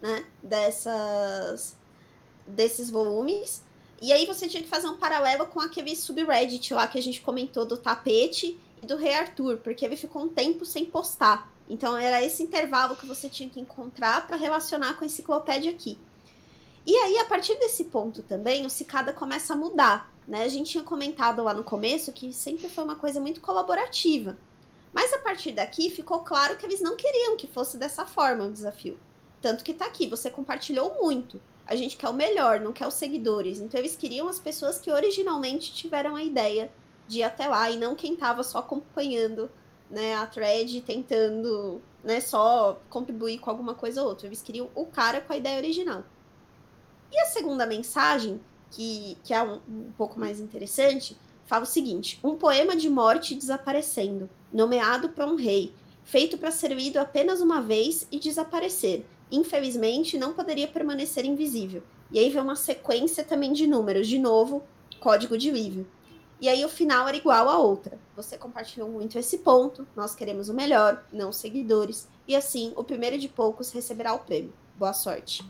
né, dessas, desses volumes. E aí, você tinha que fazer um paralelo com aquele subreddit lá que a gente comentou do tapete e do Rei Arthur, porque ele ficou um tempo sem postar. Então, era esse intervalo que você tinha que encontrar para relacionar com a enciclopédia aqui. E aí, a partir desse ponto também, o Cicada começa a mudar. Né? A gente tinha comentado lá no começo que sempre foi uma coisa muito colaborativa. Mas a partir daqui ficou claro que eles não queriam que fosse dessa forma o desafio. Tanto que tá aqui, você compartilhou muito. A gente quer o melhor, não quer os seguidores. Então eles queriam as pessoas que originalmente tiveram a ideia de ir até lá e não quem estava só acompanhando né, a thread, tentando né, só contribuir com alguma coisa ou outra. Eles queriam o cara com a ideia original. E a segunda mensagem, que, que é um, um pouco mais interessante, fala o seguinte: um poema de morte desaparecendo, nomeado para um rei, feito para ser lido apenas uma vez e desaparecer. Infelizmente, não poderia permanecer invisível. E aí vem uma sequência também de números, de novo, código de livro. E aí o final era igual a outra. Você compartilhou muito esse ponto, nós queremos o melhor, não seguidores. E assim, o primeiro de poucos receberá o prêmio. Boa sorte.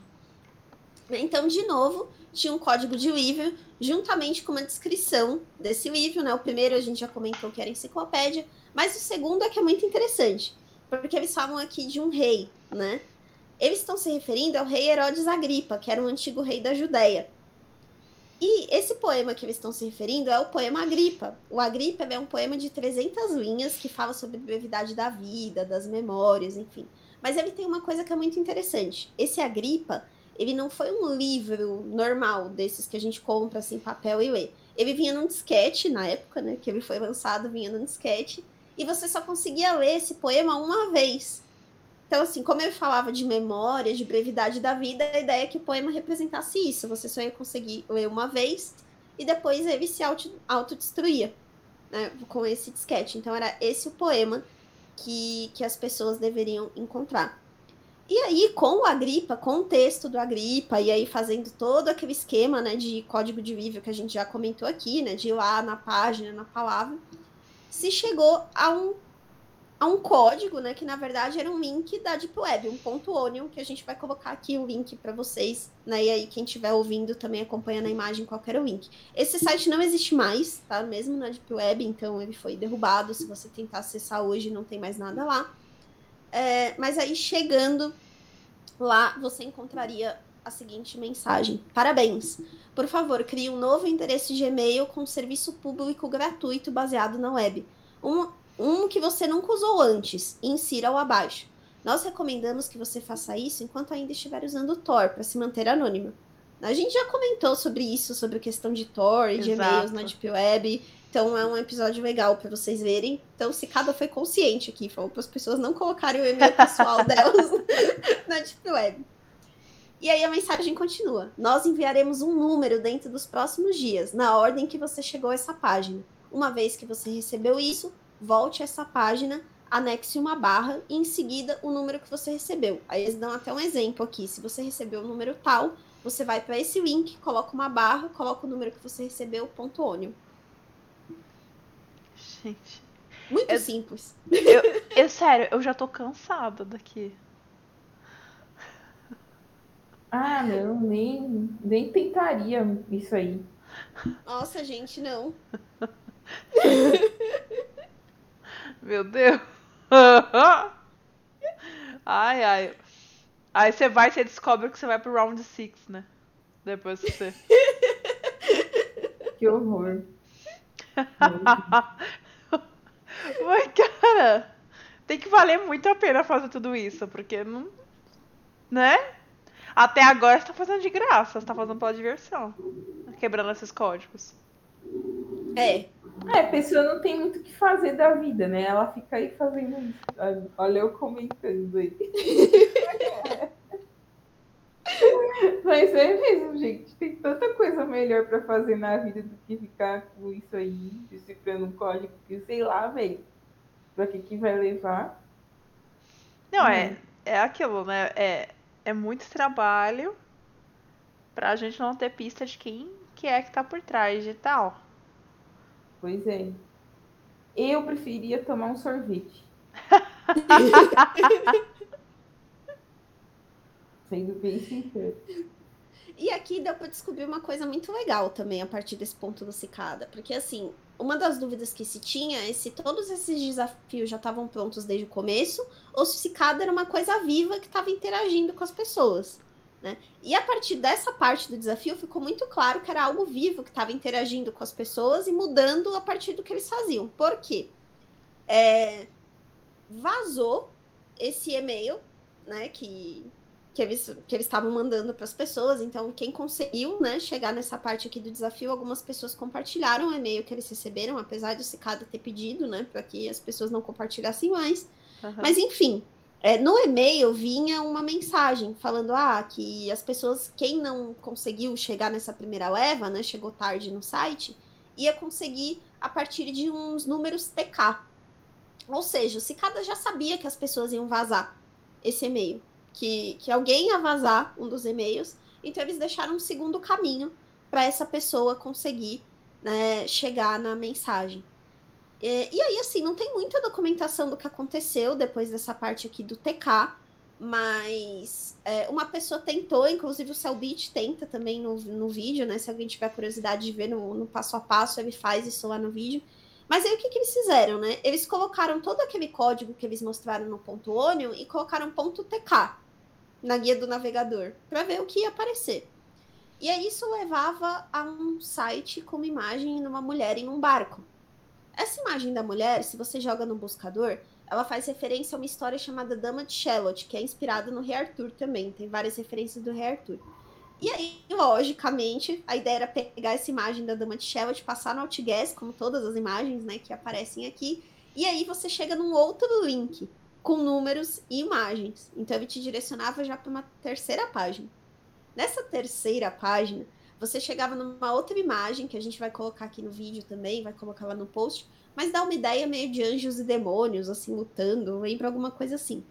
Então, de novo, tinha um código de livro, juntamente com uma descrição desse livro, né? O primeiro a gente já comentou que era enciclopédia, mas o segundo é que é muito interessante, porque eles falam aqui de um rei, né? Eles estão se referindo ao rei Herodes Agripa, que era um antigo rei da Judéia. E esse poema que eles estão se referindo é o poema Agripa. O Agripa é um poema de 300 linhas que fala sobre a brevidade da vida, das memórias, enfim. Mas ele tem uma coisa que é muito interessante. Esse Agripa, ele não foi um livro normal desses que a gente compra assim papel e lê. Ele vinha num disquete na época, né, que ele foi lançado, vinha num disquete, e você só conseguia ler esse poema uma vez. Então, assim, como ele falava de memória, de brevidade da vida, a ideia é que o poema representasse isso. Você só ia conseguir ler uma vez e depois ele se auto- autodestruía né, com esse disquete. Então, era esse o poema que, que as pessoas deveriam encontrar. E aí, com o Agripa, com o texto do Agripa, e aí fazendo todo aquele esquema né, de código de vídeo que a gente já comentou aqui, né, de ir lá na página, na palavra, se chegou a um, a um código, né, que na verdade era um link da Deep Web, um ponto onion, que a gente vai colocar aqui o link para vocês, né, e aí quem estiver ouvindo também acompanhando a imagem, qualquer o link. Esse site não existe mais, tá, mesmo na Deep Web, então ele foi derrubado, se você tentar acessar hoje não tem mais nada lá. É, mas aí chegando lá, você encontraria a seguinte mensagem: Parabéns! Por favor, crie um novo endereço de e-mail com serviço público gratuito baseado na web. Um, um que você nunca usou antes, insira-o abaixo. Nós recomendamos que você faça isso enquanto ainda estiver usando o Tor para se manter anônimo. A gente já comentou sobre isso, sobre a questão de Tor e de e-mails na Deep Web. Então é um episódio legal para vocês verem. Então, se cada foi consciente aqui, falou para as pessoas não colocarem o e-mail pessoal delas na Deep Web. E aí a mensagem continua. Nós enviaremos um número dentro dos próximos dias, na ordem que você chegou a essa página. Uma vez que você recebeu isso, volte a essa página, anexe uma barra e em seguida o número que você recebeu. Aí eles dão até um exemplo aqui. Se você recebeu o número tal, você vai para esse link, coloca uma barra, coloca o número que você recebeu, ponto ônibus gente. Muito eu, simples. Eu, eu, sério, eu já tô cansada daqui. Ah, não, nem, nem tentaria isso aí. Nossa, gente, não. Meu Deus. Ai, ai. Aí você vai e você descobre que você vai pro round 6, né? Depois que você. Que horror. Mas, cara, tem que valer muito a pena fazer tudo isso, porque não. Né? Até agora você tá fazendo de graça, você tá fazendo pela diversão. Quebrando esses códigos. É. É, a pessoa não tem muito o que fazer da vida, né? Ela fica aí fazendo isso. Olha eu comentando aí. Mas é mesmo, gente. Tem tanta coisa melhor para fazer na vida do que ficar com isso aí, decifrando um código que, sei lá, velho. Pra que que vai levar? Não, é, hum. é aquilo, né? É, é muito trabalho pra gente não ter pista de quem que é que tá por trás de tal. Pois é. Eu preferia tomar um sorvete. Sendo bem sincero. E aqui deu para descobrir uma coisa muito legal também a partir desse ponto do Cicada. Porque, assim, uma das dúvidas que se tinha é se todos esses desafios já estavam prontos desde o começo ou se o Cicada era uma coisa viva que estava interagindo com as pessoas. Né? E a partir dessa parte do desafio ficou muito claro que era algo vivo que estava interagindo com as pessoas e mudando a partir do que eles faziam. Por quê? É... Vazou esse e-mail, né, que que eles que eles estavam mandando para as pessoas. Então, quem conseguiu, né, chegar nessa parte aqui do desafio, algumas pessoas compartilharam o e-mail que eles receberam, apesar de o Cicada ter pedido, né, para que as pessoas não compartilhassem mais. Uhum. Mas enfim, é, no e-mail vinha uma mensagem falando ah, que as pessoas, quem não conseguiu chegar nessa primeira leva, né, chegou tarde no site, ia conseguir a partir de uns números TK. Ou seja, o Cicada já sabia que as pessoas iam vazar esse e-mail que, que alguém ia vazar um dos e-mails, então eles deixaram um segundo caminho para essa pessoa conseguir né, chegar na mensagem. E, e, aí, assim, não tem muita documentação do que aconteceu depois dessa parte aqui do TK, mas é, uma pessoa tentou, inclusive o Cellbit tenta também no, no vídeo, né? Se alguém tiver curiosidade de ver no, no passo a passo, ele faz isso lá no vídeo. Mas aí o que, que eles fizeram, né? Eles colocaram todo aquele código que eles mostraram no ponto Onion e colocaram ponto TK na guia do navegador para ver o que ia aparecer. E aí isso levava a um site com uma imagem de uma mulher em um barco. Essa imagem da mulher, se você joga no buscador, ela faz referência a uma história chamada Dama de Shalott, que é inspirada no Rei Arthur também. Tem várias referências do Rei Arthur. E aí, logicamente, a ideia era pegar essa imagem da Dama de Shellet, passar no Outguess, como todas as imagens né, que aparecem aqui, e aí você chega num outro link com números e imagens. Então ele te direcionava já para uma terceira página. Nessa terceira página, você chegava numa outra imagem que a gente vai colocar aqui no vídeo também, vai colocar lá no post, mas dá uma ideia meio de anjos e demônios, assim, lutando, lembra alguma coisa assim.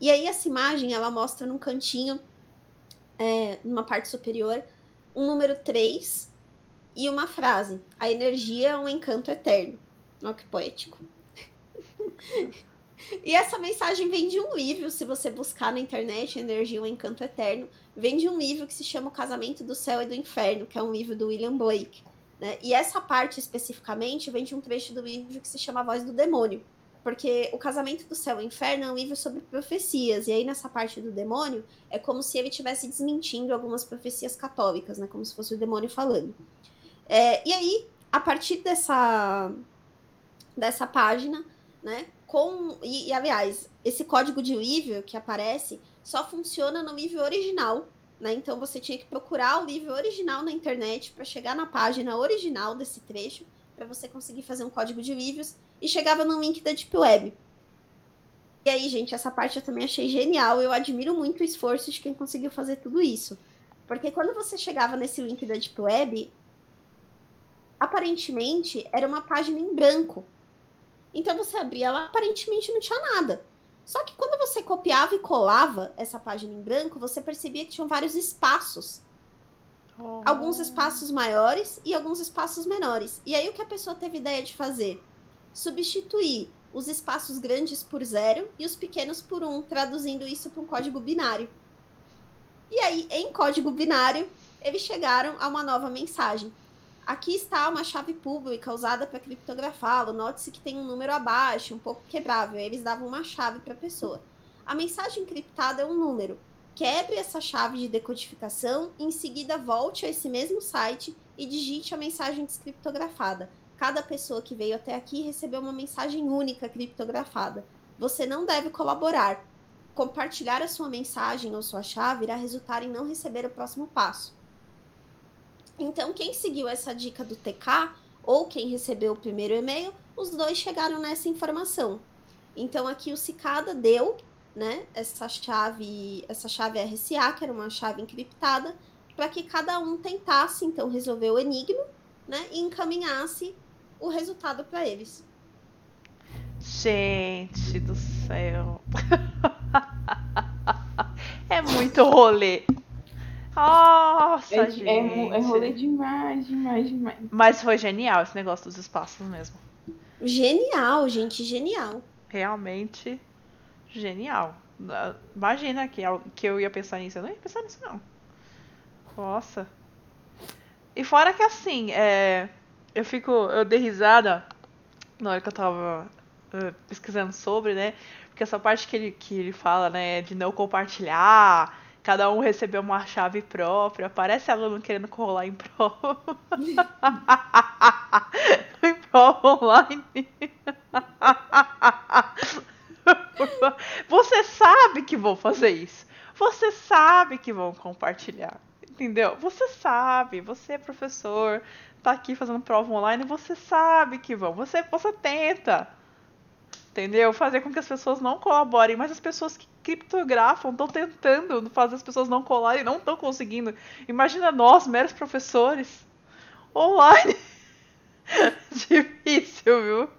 E aí essa imagem, ela mostra num cantinho, é, numa parte superior, um número 3 e uma frase. A energia é um encanto eterno. Olha que poético. e essa mensagem vem de um livro, se você buscar na internet, Energia um Encanto Eterno, vem de um livro que se chama O Casamento do Céu e do Inferno, que é um livro do William Blake. Né? E essa parte especificamente vem de um trecho do livro que se chama A Voz do Demônio. Porque o Casamento do Céu e do Inferno é um livro sobre profecias, e aí nessa parte do demônio é como se ele estivesse desmentindo algumas profecias católicas, né? Como se fosse o demônio falando. É, e aí, a partir dessa, dessa página, né? Com, e, e, aliás, esse código de livro que aparece só funciona no livro original, né? Então você tinha que procurar o livro original na internet para chegar na página original desse trecho, para você conseguir fazer um código de livros e chegava no link da Deep Web. E aí, gente, essa parte eu também achei genial. Eu admiro muito o esforço de quem conseguiu fazer tudo isso. Porque quando você chegava nesse link da Deep Web, aparentemente era uma página em branco. Então você abria ela, aparentemente não tinha nada. Só que quando você copiava e colava essa página em branco, você percebia que tinham vários espaços. Oh. Alguns espaços maiores e alguns espaços menores. E aí o que a pessoa teve ideia de fazer? Substituir os espaços grandes por zero e os pequenos por um, traduzindo isso para um código binário. E aí, em código binário, eles chegaram a uma nova mensagem. Aqui está uma chave pública usada para criptografá-lo. Note-se que tem um número abaixo, um pouco quebrável. Eles davam uma chave para a pessoa. A mensagem encriptada é um número. Quebre essa chave de decodificação e em seguida volte a esse mesmo site e digite a mensagem descriptografada. Cada pessoa que veio até aqui recebeu uma mensagem única criptografada. Você não deve colaborar. Compartilhar a sua mensagem ou sua chave irá resultar em não receber o próximo passo. Então, quem seguiu essa dica do TK ou quem recebeu o primeiro e-mail, os dois chegaram nessa informação. Então, aqui o Cicada deu, né, essa chave, essa chave RSA, que era uma chave encriptada, para que cada um tentasse então resolver o enigma, né, e encaminhasse o resultado para eles. Gente do céu. é muito rolê. Nossa, é, gente. É, é rolê demais, demais, demais. Mas foi genial esse negócio dos espaços mesmo. Genial, gente, genial. Realmente genial. Imagina que, que eu ia pensar nisso. Eu não ia pensar nisso, não. Nossa. E fora que assim, é, eu fico. Eu dei risada na hora que eu tava uh, pesquisando sobre, né? Porque essa parte que ele, que ele fala, né, de não compartilhar Cada um recebeu uma chave própria. Parece aluno querendo colar em prova. em prova online. Você sabe que vão fazer isso. Você sabe que vão compartilhar. Entendeu? Você sabe. Você é professor. Tá aqui fazendo prova online. Você sabe que vão. Você, você tenta entendeu? Fazer com que as pessoas não colaborem, mas as pessoas que criptografam estão tentando fazer as pessoas não colarem não estão conseguindo. Imagina nós, meros professores, online. difícil, viu?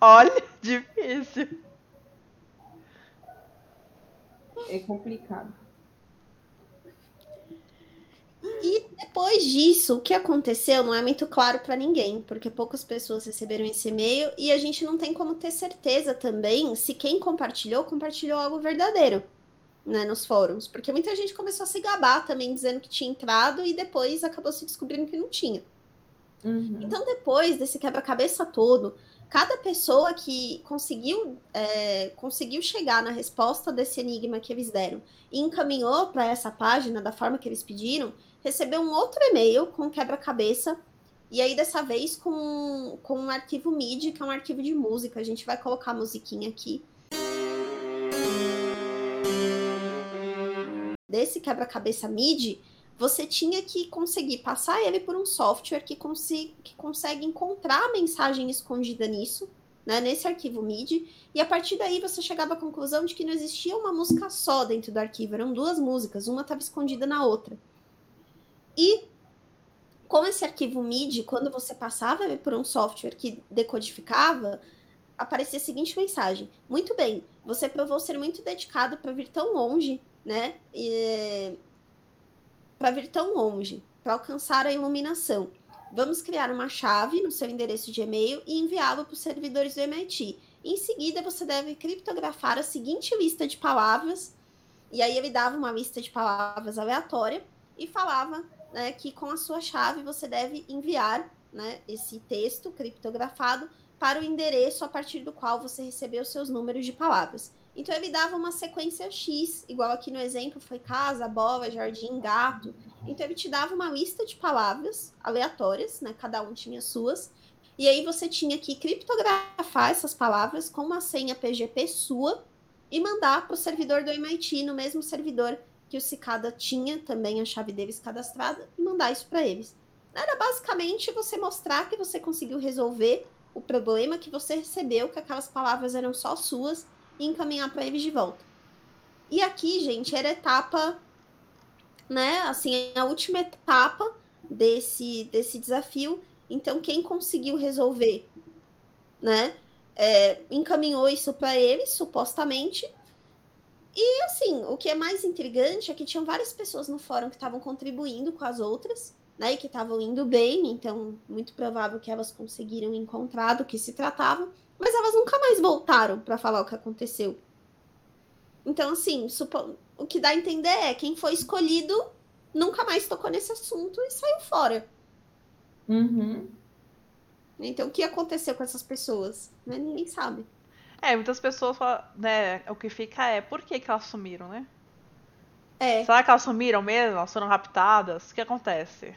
Olha, difícil. É complicado. E depois disso, o que aconteceu não é muito claro para ninguém, porque poucas pessoas receberam esse e-mail e a gente não tem como ter certeza também se quem compartilhou, compartilhou algo verdadeiro, né, nos fóruns, porque muita gente começou a se gabar também dizendo que tinha entrado e depois acabou se descobrindo que não tinha. Uhum. Então, depois desse quebra-cabeça todo, cada pessoa que conseguiu, é, conseguiu chegar na resposta desse enigma que eles deram e encaminhou para essa página da forma que eles pediram, recebeu um outro e-mail com quebra-cabeça, e aí dessa vez com, com um arquivo MIDI, que é um arquivo de música. A gente vai colocar a musiquinha aqui. Desse quebra-cabeça MIDI, você tinha que conseguir passar ele por um software que, consi que consegue encontrar a mensagem escondida nisso, né, nesse arquivo MIDI, e a partir daí você chegava à conclusão de que não existia uma música só dentro do arquivo, eram duas músicas, uma estava escondida na outra. E com esse arquivo MIDI, quando você passava por um software que decodificava, aparecia a seguinte mensagem: Muito bem, você provou ser muito dedicado para vir tão longe, né? Para vir tão longe, para alcançar a iluminação. Vamos criar uma chave no seu endereço de e-mail e enviá-lo para os servidores do MIT. Em seguida, você deve criptografar a seguinte lista de palavras. E aí ele dava uma lista de palavras aleatória e falava né, que com a sua chave você deve enviar né, esse texto criptografado para o endereço a partir do qual você recebeu seus números de palavras. Então ele dava uma sequência X, igual aqui no exemplo foi casa, bola, jardim, gato. Então ele te dava uma lista de palavras aleatórias, né? Cada um tinha suas. E aí você tinha que criptografar essas palavras com uma senha PGP sua e mandar para o servidor do MIT, no mesmo servidor que o Cicada tinha também a chave deles cadastrada, e mandar isso para eles. Era basicamente você mostrar que você conseguiu resolver o problema que você recebeu, que aquelas palavras eram só suas e encaminhar para eles de volta. E aqui, gente, era a etapa, né? Assim, a última etapa desse, desse desafio. Então, quem conseguiu resolver, né? É, encaminhou isso para eles, supostamente. E assim, o que é mais intrigante é que tinham várias pessoas no fórum que estavam contribuindo com as outras, né? E que estavam indo bem, então, muito provável que elas conseguiram encontrar do que se tratava mas elas nunca mais voltaram para falar o que aconteceu. Então, assim, supo... o que dá a entender é quem foi escolhido nunca mais tocou nesse assunto e saiu fora. Uhum. Então, o que aconteceu com essas pessoas? Né? Ninguém sabe. É, muitas pessoas falam, né? O que fica é por que, que elas sumiram, né? É. Será que elas sumiram mesmo? Elas foram raptadas? O que acontece?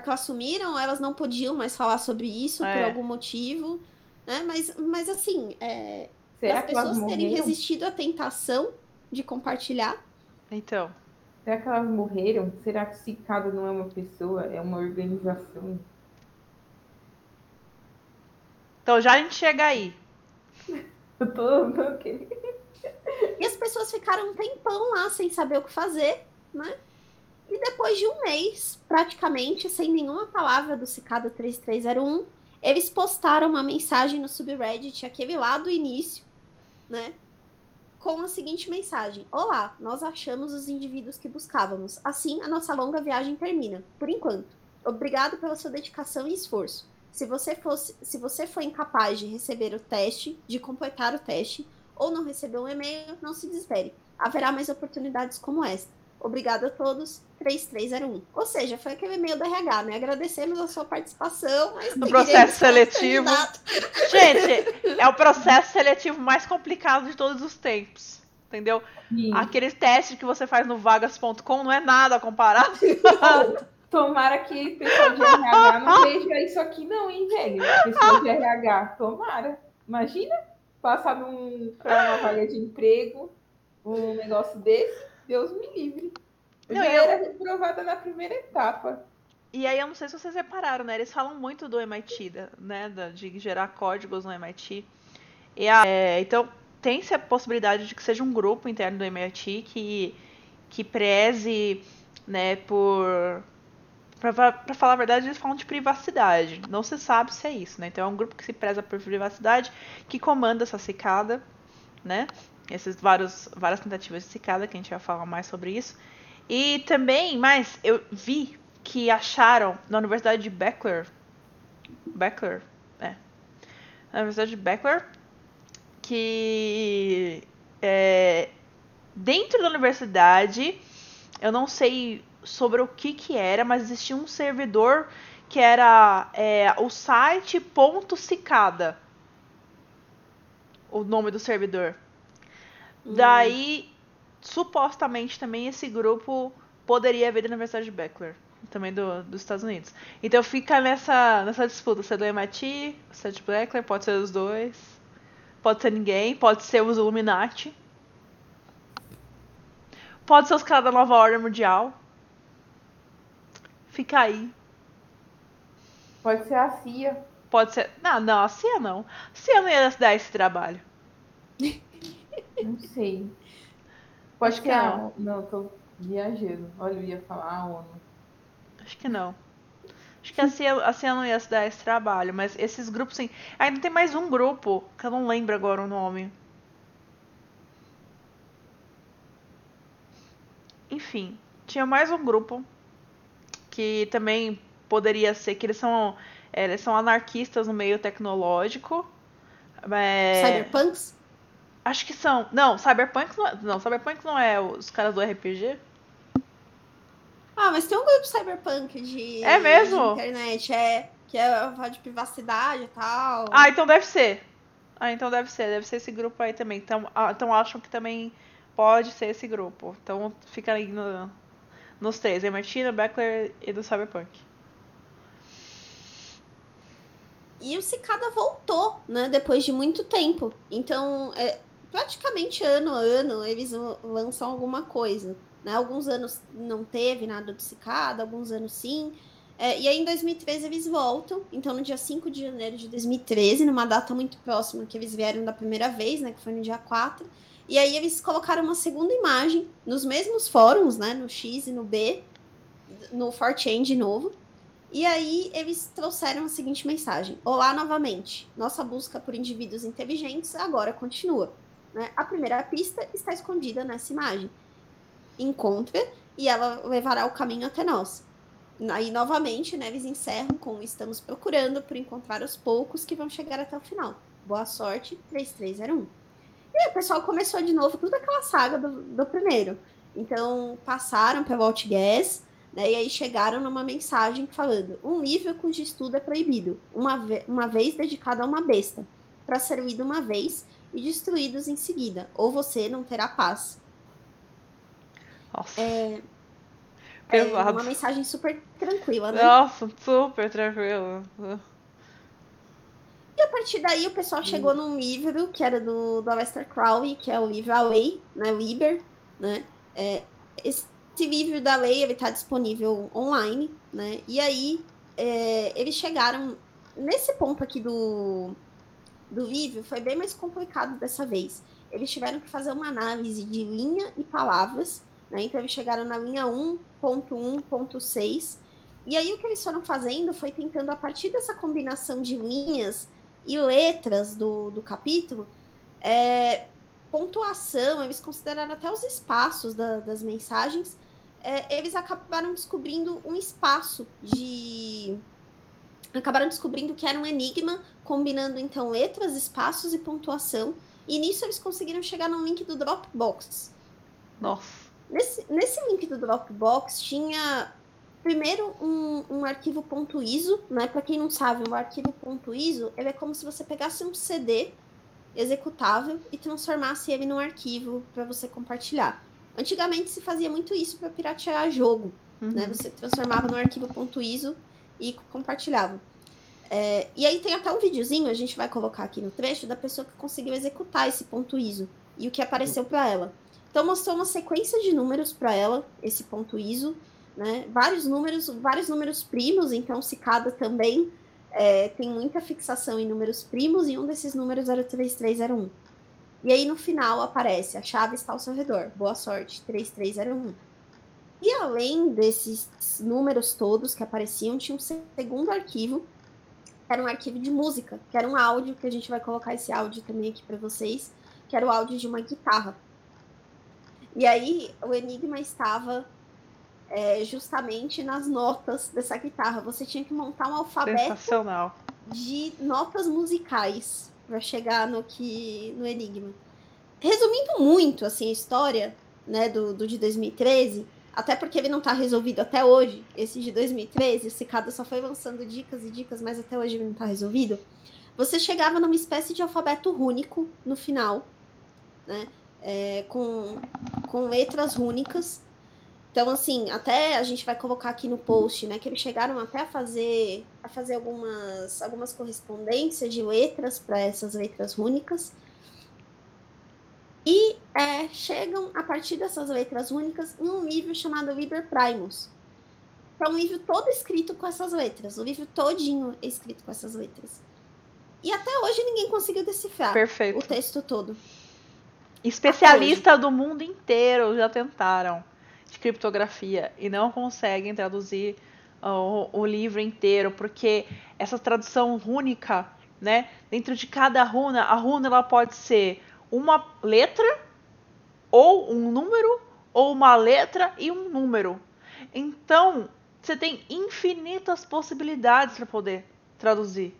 que elas sumiram, elas não podiam mais falar sobre isso É. por algum motivo, né? Mas, mas assim, é, Será as que elas pessoas terem resistido à tentação de compartilhar, Então, Será que elas morreram? Será que Cicada não é uma pessoa, é uma organização? Então já a gente chega aí. Eu tô, tô. E as pessoas ficaram um tempão lá sem saber o que fazer, né? E depois de um mês, praticamente, sem nenhuma palavra do Cicada 3301, eles postaram uma mensagem no subreddit, aquele lá do início, né? Com a seguinte mensagem: Olá, nós achamos os indivíduos que buscávamos. Assim, a nossa longa viagem termina, por enquanto. Obrigado pela sua dedicação e esforço. Se você, fosse, se você foi incapaz de receber o teste, de completar o teste, ou não recebeu um e-mail, não se desespere. Haverá mais oportunidades como esta. Obrigado a todos, 3301. Ou seja, foi aquele e-mail do RH, né? Agradecemos a sua participação, mas No processo seletivo. Gente, é o processo seletivo mais complicado de todos os tempos. Entendeu? Sim. Aqueles testes que você faz no vagas.com não é nada comparado. Tomara que o pessoal de RH não veja isso aqui, não, hein, velho? Pessoal de RH, tomara. Imagina passar num, pra uma vaga de emprego, um negócio desse. Deus me livre. Eu Não, já eu- era reprovada na primeira etapa. E aí, eu não sei se vocês repararam, né? Eles falam muito do MIT, né? De gerar códigos no MIT. E a- é, então, tem-se a possibilidade de que seja um grupo interno do MIT que, que preze, né, por. Pra falar a verdade, eles falam de privacidade. Não se sabe se é isso, né? Então é um grupo que se preza por privacidade, que comanda essa cicada, né? Esses vários, várias tentativas de cicada, que a gente vai falar mais sobre isso. E também, mas eu vi que acharam na Universidade de Beckler. Beckler, é. Na Universidade de Beckler, que é, dentro da universidade, eu não sei sobre o que que era, mas existia um servidor que era é, o site ponto cicada. O nome do servidor. Daí, supostamente também esse grupo poderia vir da Universidade de Beckler, também do, dos Estados Unidos. Então fica nessa, nessa disputa, se é do MIT, se é de Beckler, pode ser os dois, pode ser ninguém, pode ser os Illuminati, pode ser os caras da nova ordem mundial. Fica aí. Pode ser a CIA. Pode ser. Não, não, a CIA não. A CIA não ia dar esse trabalho. Não sei. Pode Acho que a não. ONU. Não, tô viajando. Olha, eu ia falar a ONU. Acho que não. Acho que a CIA, a CIA não ia se dar esse trabalho, mas esses grupos sim. Ainda tem mais um grupo, que eu não lembro agora o nome. Enfim, tinha mais um grupo que também poderia ser que eles são é, eles são anarquistas no meio tecnológico. É, Cyberpunks? Acho que são. Não, Cyberpunk não, é, não, Cyberpunk não é os caras do RPG. Ah, mas tem um grupo cyberpunk de, É mesmo? de internet, é. Que é de privacidade e tal. Ah, então deve ser. Ah, então deve ser, deve ser esse grupo aí também. Então, ah, então acham que também pode ser esse grupo. Então fica aí no, nos três, é Martina, Beckler e do Cyberpunk. E o Cicada voltou, né? Depois de muito tempo. Então, é, praticamente ano a ano, eles lançam alguma coisa. Né? Alguns anos não teve nada do Cicada, alguns anos sim. É, e aí, em 2013, eles voltam. Então, no dia 5 de janeiro de 2013, numa data muito próxima que eles vieram da primeira vez, né? Que foi no dia 4. E aí, eles colocaram uma segunda imagem nos mesmos fóruns, né? No X e no B, no Fortran de novo. E aí eles trouxeram a seguinte mensagem: Olá novamente. Nossa busca por indivíduos inteligentes agora continua. Né? A primeira pista está escondida nessa imagem. Encontre e ela levará o caminho até nós. Aí novamente, né, eles encerram com estamos procurando por encontrar os poucos que vão chegar até o final. Boa sorte, 3301. E o pessoal começou de novo toda aquela saga do, do primeiro. Então passaram pelo Outgas, né? E aí chegaram numa mensagem falando: um livro cujo estudo é proibido, uma, ve uma vez dedicado a uma besta, para ser lido uma vez e destruídos em seguida, ou você não terá paz. Nossa. É, é Pesado. uma mensagem super tranquila, né? Nossa, super tranquilo. E a partir daí o pessoal chegou num livro que era do, do Aleister Crowley, que é o livro A Lei, né? Liber, né? É, esse livro da lei ele está disponível online, né? E aí é, eles chegaram nesse ponto aqui do, do livro foi bem mais complicado dessa vez. Eles tiveram que fazer uma análise de linha e palavras, né? Então eles chegaram na linha 1.1.6 e aí o que eles foram fazendo foi tentando a partir dessa combinação de linhas e letras do, do capítulo é, pontuação, eles consideraram até os espaços da, das mensagens é, eles acabaram descobrindo um espaço de. Acabaram descobrindo que era um enigma, combinando então letras, espaços e pontuação. E nisso eles conseguiram chegar no link do Dropbox. Nossa. Nesse, nesse link do Dropbox tinha primeiro um, um arquivo .iso, né? Para quem não sabe, um arquivo .iso ele é como se você pegasse um CD executável e transformasse ele num arquivo para você compartilhar. Antigamente se fazia muito isso para piratear jogo, uhum. né? Você transformava no arquivo .iso e compartilhava. É, e aí tem até um videozinho, a gente vai colocar aqui no trecho, da pessoa que conseguiu executar esse ponto ISO e o que apareceu para ela. Então mostrou uma sequência de números para ela, esse ponto ISO, né? Vários números, vários números primos, então Cicada também é, tem muita fixação em números primos, e um desses números era o 3301. E aí no final aparece: a chave está ao seu redor. Boa sorte, 3301. E além desses números todos que apareciam, tinha um segundo arquivo, era um arquivo de música, que era um áudio, que a gente vai colocar esse áudio também aqui para vocês, que era o áudio de uma guitarra. E aí o enigma estava é, justamente nas notas dessa guitarra. Você tinha que montar um alfabeto de notas musicais para chegar no que no enigma. Resumindo muito assim a história, né, do, do de 2013, até porque ele não está resolvido até hoje. Esse de 2013, esse cada só foi lançando dicas e dicas, mas até hoje ele não está resolvido. Você chegava numa espécie de alfabeto rúnico no final, né? É, com, com letras rúnicas. Então, assim, até a gente vai colocar aqui no post, né? Que eles chegaram até a fazer, a fazer algumas, algumas correspondências de letras para essas letras rúnicas. E é, chegam, a partir dessas letras únicas, em um livro chamado Liber Primus. É um livro todo escrito com essas letras. O livro todinho é escrito com essas letras. E até hoje ninguém conseguiu decifrar Perfeito. o texto todo. Especialistas do mundo inteiro já tentaram de criptografia e não conseguem traduzir o, o livro inteiro, porque essa tradução única, né? Dentro de cada runa, a runa ela pode ser uma letra ou um número ou uma letra e um número. Então, você tem infinitas possibilidades para poder traduzir.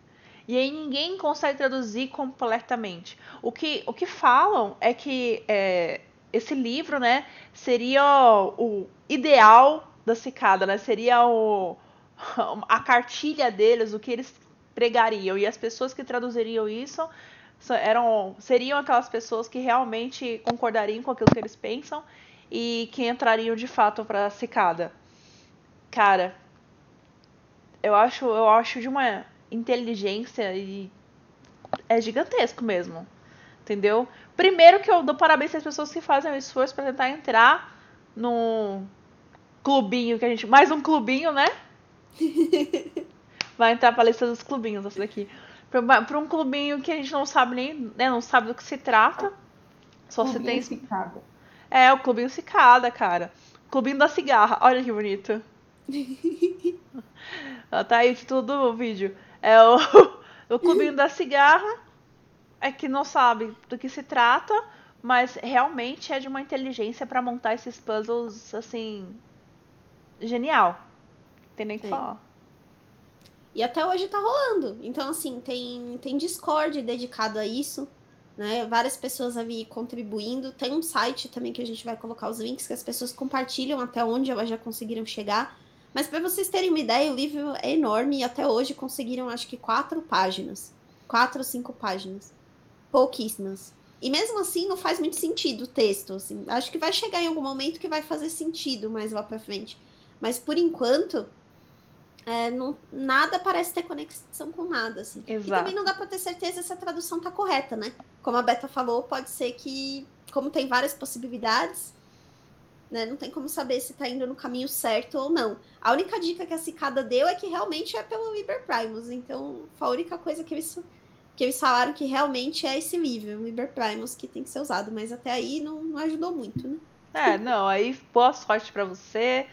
E aí ninguém consegue traduzir completamente. O que, o que falam é que é, esse livro, né, seria o ideal da cicada, né? Seria o, a cartilha deles, o que eles pregariam. E as pessoas que traduziriam isso eram, seriam aquelas pessoas que realmente concordariam com aquilo que eles pensam e que entrariam de fato para a cicada. Cara, eu acho, eu acho de uma inteligência e é gigantesco mesmo. Entendeu? Primeiro que eu dou parabéns às pessoas que fazem o esforço para tentar entrar no clubinho que a gente. Mais um clubinho, né? Vai entrar pra lista dos clubinhos essa daqui. Pra, pra, um clubinho que a gente não sabe nem. Né, não sabe do que se trata. Só clubinho se tem. Cicada. É, o clubinho cicada, cara. Clubinho da cigarra. Olha que bonito. tá aí o título do vídeo. É o, o clubinho da cigarra. É que não sabe do que se trata, mas realmente é de uma inteligência para montar esses puzzles assim. Genial. Tem nem o que falar. E até hoje tá rolando. Então, assim, tem, tem Discord dedicado a isso. Né? Várias pessoas ali contribuindo. Tem um site também que a gente vai colocar os links que as pessoas compartilham até onde elas já conseguiram chegar. Mas para vocês terem uma ideia, o livro é enorme e até hoje conseguiram acho que quatro páginas. Quatro ou cinco páginas. Pouquíssimas. E mesmo assim não faz muito sentido o texto. Assim. Acho que vai chegar em algum momento que vai fazer sentido mais lá para frente. Mas por enquanto, é, não, nada parece ter conexão com nada, assim. Exato. E também não dá para ter certeza se a tradução tá correta, né? Como a Beta falou, pode ser que, como tem várias possibilidades, né, não tem como saber se tá indo no caminho certo ou não. A única dica que a Cicada deu é que realmente é pelo Liber Primus, então foi a única coisa que eles, que eles falaram que realmente é esse livro, o Liber Primus, que tem que ser usado, mas até aí não, não ajudou muito, né? É, não, aí boa sorte para você,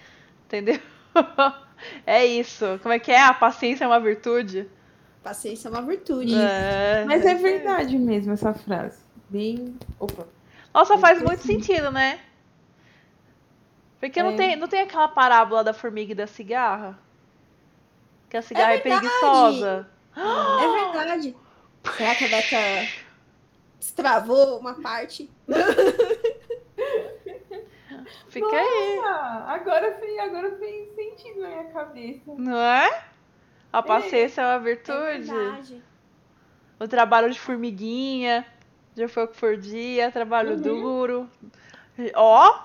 entendeu? É isso. Como é que é? A paciência é uma virtude? Paciência é uma virtude. É, Mas é verdade mesmo essa frase. Bem. Opa. Nossa, faz muito sentido, né? Porque não, É. tem, não tem aquela parábola da formiga e da cigarra? Que a cigarra é, verdade! preguiçosa. É verdade. Será que a Beta destravou uma parte? Fica aí, Ah, agora fez, agora fez sentido na minha cabeça. não é? A paciência é uma É virtude. verdade. o trabalho de formiguinha, já foi o que for dia, trabalho Uhum. duro. Ó,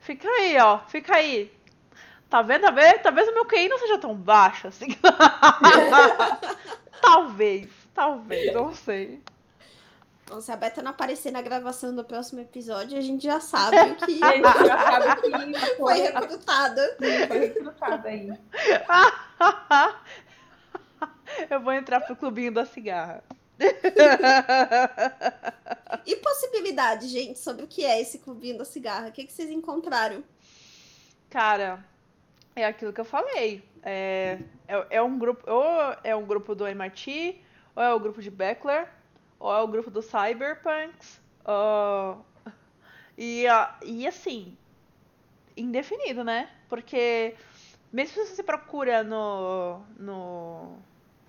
fica aí, ó, fica aí. Tá vendo? Talvez, talvez o meu QI não seja tão baixo assim. talvez, talvez, não sei. Bom, se a Beta não aparecer na gravação do próximo episódio, a gente já sabe que E aí, já sabe que foi foi, recrutada. foi recrutada aí. Eu vou entrar pro clubinho da cigarra. E possibilidade, gente, sobre o que é esse clubinho da cigarra? O que, que vocês encontraram? Cara, é aquilo que eu falei. É, é, é um grupo, ou é um grupo do MIT, ou é o grupo de Beckler, ou é o grupo dos Cyberpunks. ó, e, e assim, indefinido, né? Porque mesmo se você procura no, no,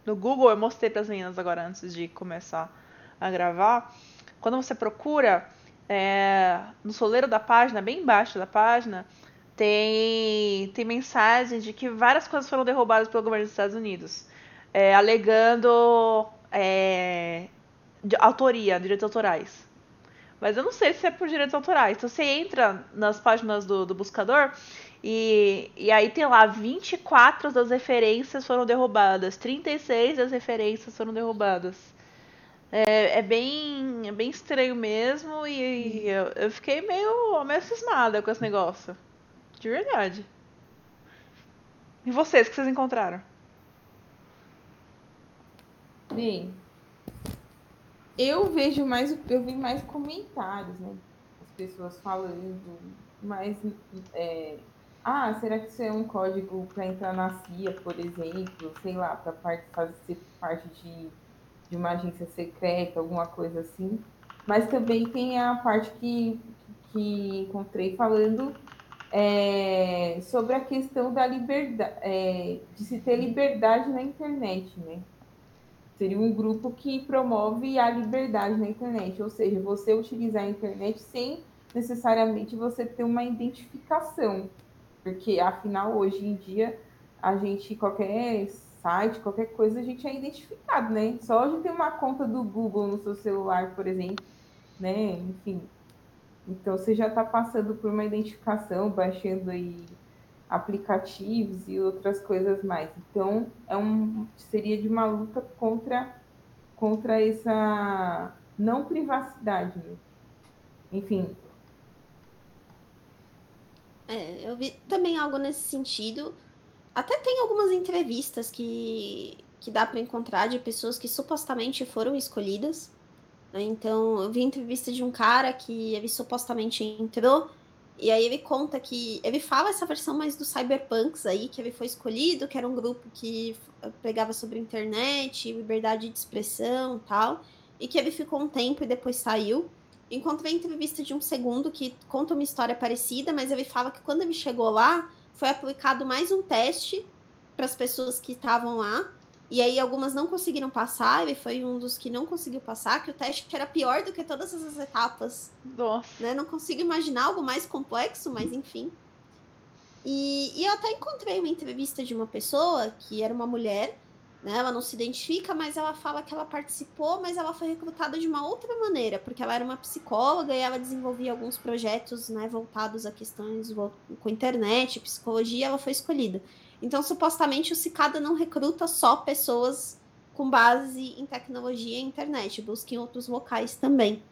no Google, eu mostrei para as meninas agora antes de começar a gravar. Quando você procura, é, no soleiro da página, bem embaixo da página, tem, tem mensagem de que várias coisas foram derrubadas pelo governo dos Estados Unidos, é, alegando é, de- autoria, direitos autorais. Mas eu não sei se é por direitos autorais. Então você entra nas páginas do, do buscador e, e aí tem lá 24 das referências foram derrubadas, 36 das referências foram derrubadas. É, é bem, é bem estranho mesmo e eu, eu fiquei meio, meio cismada com esse negócio. De verdade. E vocês, o que vocês encontraram? Bem, eu vejo mais, eu vi mais comentários, né? As pessoas falando, mas é, ah, será que isso é um código para entrar na CIA, por exemplo, sei lá, para fazer parte de, de uma agência secreta, alguma coisa assim. Mas também tem a parte que, que encontrei falando é, sobre a questão da liberdade, é, de se ter liberdade na internet, né? Seria um grupo que promove a liberdade na internet, ou seja, você utilizar a internet sem necessariamente você ter uma identificação, porque afinal hoje em dia a gente qualquer site, qualquer coisa a gente é identificado, né? Só a gente tem uma conta do Google no seu celular, por exemplo, né? Enfim, então você já está passando por uma identificação, baixando aí aplicativos e outras coisas mais. Então é um seria de uma luta contra contra essa não privacidade. Né? Enfim. É, eu vi também algo nesse sentido. Até tem algumas entrevistas que, que dá para encontrar de pessoas que supostamente foram escolhidas né? Então, eu vi entrevista de um cara que ele supostamente entrou, e aí ele conta que. Ele fala essa versão mais do Cyberpunks aí, que ele foi escolhido, que era um grupo que pegava sobre internet, liberdade de expressão tal, e que ele ficou um tempo e depois saiu. Encontrei entrevista de um segundo que conta uma história parecida, mas ele fala que quando ele chegou lá, foi aplicado mais um teste para as pessoas que estavam lá, e aí algumas não conseguiram passar, ele foi um dos que não conseguiu passar, que o teste era pior do que todas essas etapas. Nossa. Né? Não consigo imaginar algo mais complexo, mas enfim. E, e eu até encontrei uma entrevista de uma pessoa que era uma mulher, né? Ela não se identifica, mas ela fala que ela participou, mas ela foi recrutada de uma outra maneira, porque ela era uma psicóloga e ela desenvolvia alguns projetos, né, voltados a questões com internet, psicologia, ela foi escolhida. Então, supostamente, o Cicada não recruta só pessoas com base em tecnologia e internet, busca em outros locais também.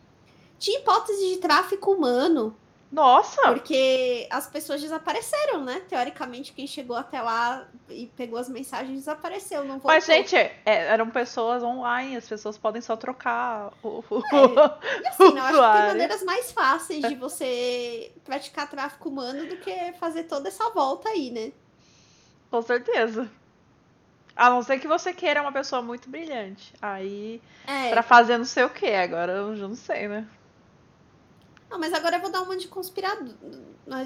Tinha hipótese de tráfico humano. Nossa! Porque as pessoas desapareceram, né? Teoricamente, quem chegou até lá e pegou as mensagens desapareceu, não voltou. Mas, gente, é, eram pessoas online, as pessoas podem só trocar o. É. E assim, não, acho que tem maneiras mais fáceis de você praticar tráfico humano do que fazer toda essa volta aí, né? Com certeza. A não ser que você queira uma pessoa muito brilhante. Aí, é. pra fazer não sei o que, agora eu já não sei, né? Não, mas agora eu vou dar uma de conspirador.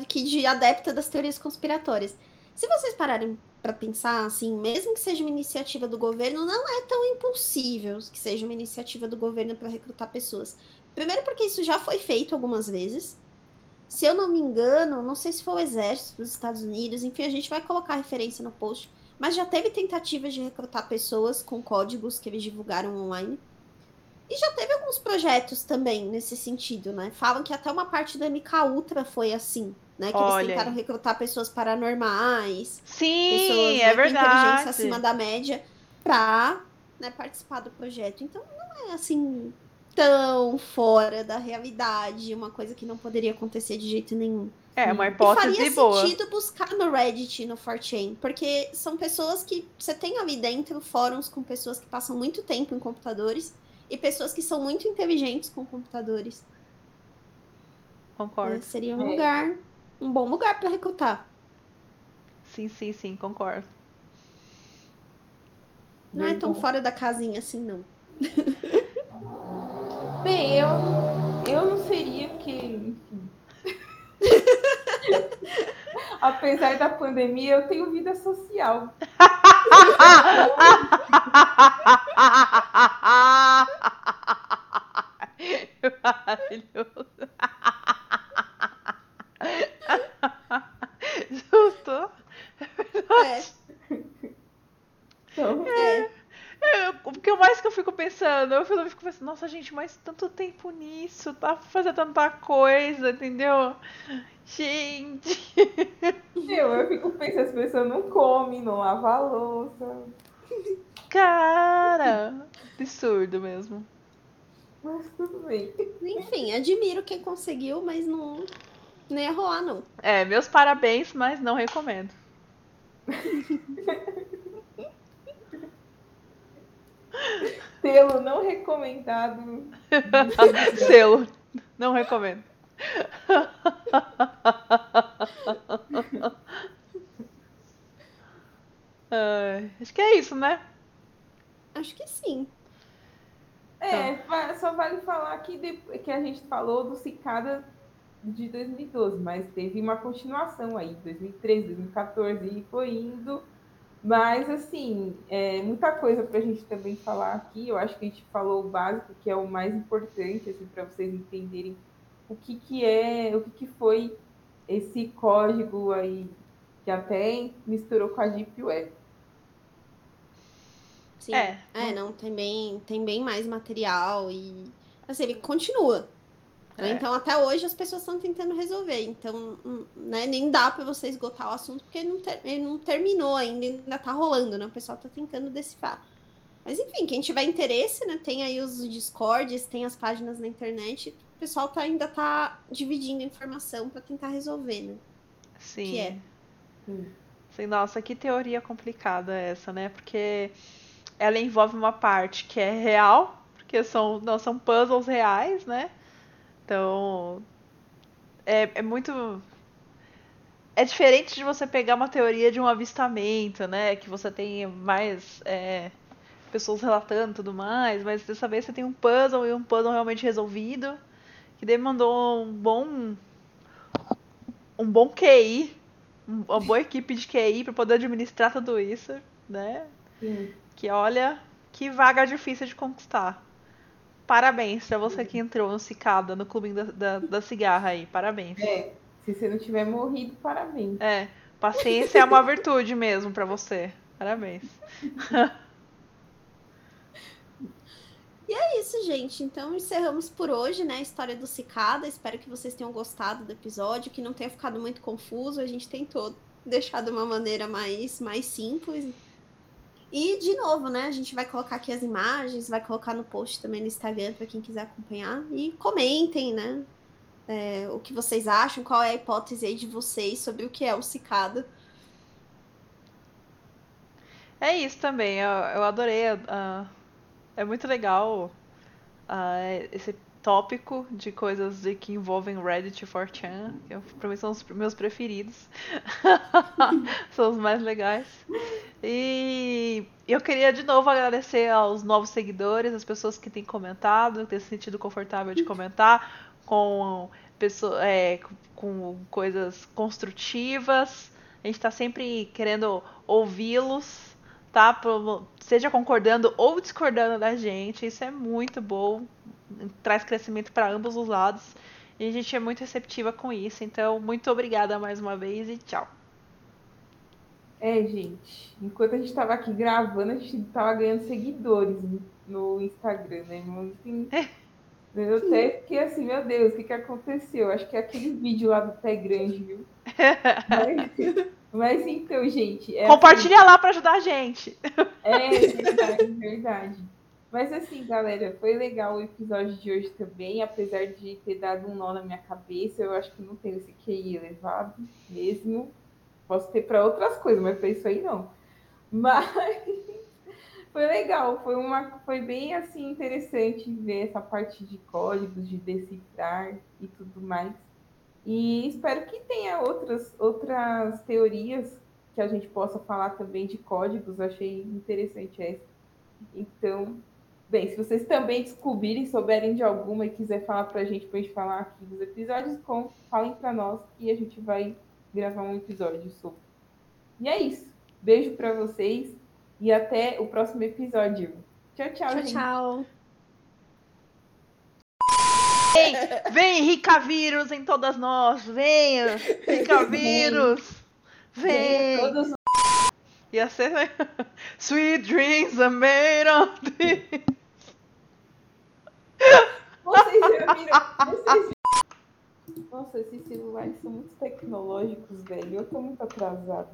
Aqui de adepta das teorias conspiratórias. Se vocês pararem para pensar, assim, mesmo que seja uma iniciativa do governo, não é tão impossível que seja uma iniciativa do governo para recrutar pessoas. Primeiro, porque isso já foi feito algumas vezes se eu não me engano, não sei se foi o exército dos Estados Unidos, enfim, a gente vai colocar referência no post, mas já teve tentativas de recrutar pessoas com códigos que eles divulgaram online. E já teve alguns projetos também nesse sentido, né? Falam que até uma parte do MK Ultra foi assim, né? Que Olha. eles tentaram recrutar pessoas paranormais. Sim, pessoas é verdade. inteligência acima da média pra né, participar do projeto. Então não é assim tão fora da realidade, uma coisa que não poderia acontecer de jeito nenhum. É, uma hipótese e faria boa. sentido buscar no Reddit, no 4chan, porque são pessoas que você tem ali dentro fóruns com pessoas que passam muito tempo em computadores e pessoas que são muito inteligentes com computadores. Concordo. É, seria um é. lugar, um bom lugar para recrutar. Sim, sim, sim, concordo. Não é tão fora da casinha assim, não. Bem, eu, eu não seria que. Apesar da pandemia, eu tenho vida social. Maravilhoso. Justo. É. Então, é. É, o que mais que eu fico pensando? Eu fico pensando, nossa, gente, mas tanto tempo nisso, tá fazendo tanta coisa, entendeu? Gente. Eu, eu fico pensando, as pessoas não comem, não lavam a louça. Cara, absurdo mesmo. Mas tudo bem. Enfim, admiro quem conseguiu, mas não, não ia rolar, não. É, meus parabéns, mas não recomendo. Selo não recomendado. Selo, não recomendo. Ah, acho que é isso, né? Acho que sim. É, va- só vale falar que, de- que a gente falou do Cicada de 2012, mas teve uma continuação aí, 2013, 2014, e foi indo. Mas, assim, é muita coisa para a gente também falar aqui. Eu acho que a gente falou o básico, que é o mais importante, assim, para vocês entenderem o que, que é, o que, que foi esse código aí, que até misturou com a Deep Web. Sim. É. É, não, tem bem, tem bem mais material e assim, ele continua. Né? É. Então, até hoje as pessoas estão tentando resolver. Então, hum, né, nem dá para você esgotar o assunto, porque ele não, ter- ele não terminou ainda, ainda tá rolando, né? O pessoal tá tentando decifrar. Mas enfim, quem tiver interesse, né? Tem aí os discords, tem as páginas na internet. O pessoal tá, ainda tá dividindo informação para tentar resolver, né? Sim. Que é. Hum. Sim, nossa, que teoria complicada essa, né? Porque ela envolve uma parte que é real, porque são, não, são puzzles reais, né? Então, é, é muito. É diferente de você pegar uma teoria de um avistamento, né? Que você tem mais é, pessoas relatando e tudo mais, mas dessa vez você tem um puzzle e um puzzle realmente resolvido, que demandou um bom. Um bom QI um- uma boa equipe de QI para poder administrar tudo isso, né? Sim. Que olha, que vaga difícil de conquistar. Parabéns pra você que entrou no Cicada, no clubinho da, da, da cigarra aí. Parabéns. É, se você não tiver morrido, parabéns. É, paciência é uma virtude mesmo pra você. Parabéns. É isso, gente. Então encerramos por hoje, né? A história do Cicada. Espero que vocês tenham gostado do episódio, que não tenha ficado muito confuso. A gente tentou deixar de uma maneira mais, mais simples. E, de novo, né? A gente vai colocar aqui as imagens, vai colocar no post também no Instagram para quem quiser acompanhar. E comentem, né? é, o que vocês acham, qual é a hipótese aí de vocês sobre o que é o Cicada. É isso também. Eu, eu adorei. ah, é muito legal ah, esse tópico de coisas de, que envolvem Reddit e 4chan. Que eu, pra mim são os meus preferidos. são os mais legais. E eu queria de novo agradecer aos novos seguidores, as pessoas que têm comentado, que têm se sentido confortável de comentar, com, pessoa, é, com- coisas construtivas. A gente está sempre querendo ouvi-los, tá? Seja concordando ou discordando da gente. Isso é muito bom, traz crescimento para ambos os lados. E a gente é muito receptiva com isso. Então, muito obrigada mais uma vez e tchau. É, gente, enquanto a gente estava aqui gravando, a gente estava ganhando seguidores no- Instagram, né? Muito in- Eu até fiquei assim, meu Deus, o que, que aconteceu? Acho que é aquele vídeo lá do pé grande, viu? Mas, mas então, gente. é assim, Compartilha lá para ajudar a gente. É, verdade, verdade. Mas assim, galera, foi legal o episódio de hoje também, apesar de ter dado um nó na minha cabeça, eu acho que não tenho esse QI elevado mesmo. Posso ter para outras coisas, mas para isso aí não. Mas foi legal, foi uma, foi bem assim interessante ver essa parte de códigos, de decifrar e tudo mais. E espero que tenha outras outras teorias que a gente possa falar também de códigos, achei interessante essa. Então, bem, se vocês também descobrirem, souberem de alguma e quiser falar pra gente, pra gente falar aqui dos episódios, com, falem pra nós e a gente vai gravar um episódio sobre. E é isso. Beijo pra vocês e até o próximo episódio. Tchau, tchau, Tchau, gente. tchau. Vem, vem, rica vírus em todas nós. Venha, rica vírus. Vem. Todos Ia ser. né? Sweet dreams are made of this. Vocês viram? Viram? Nossa, esses celulares são muito tecnológicos, velho. Eu tô muito atrasada.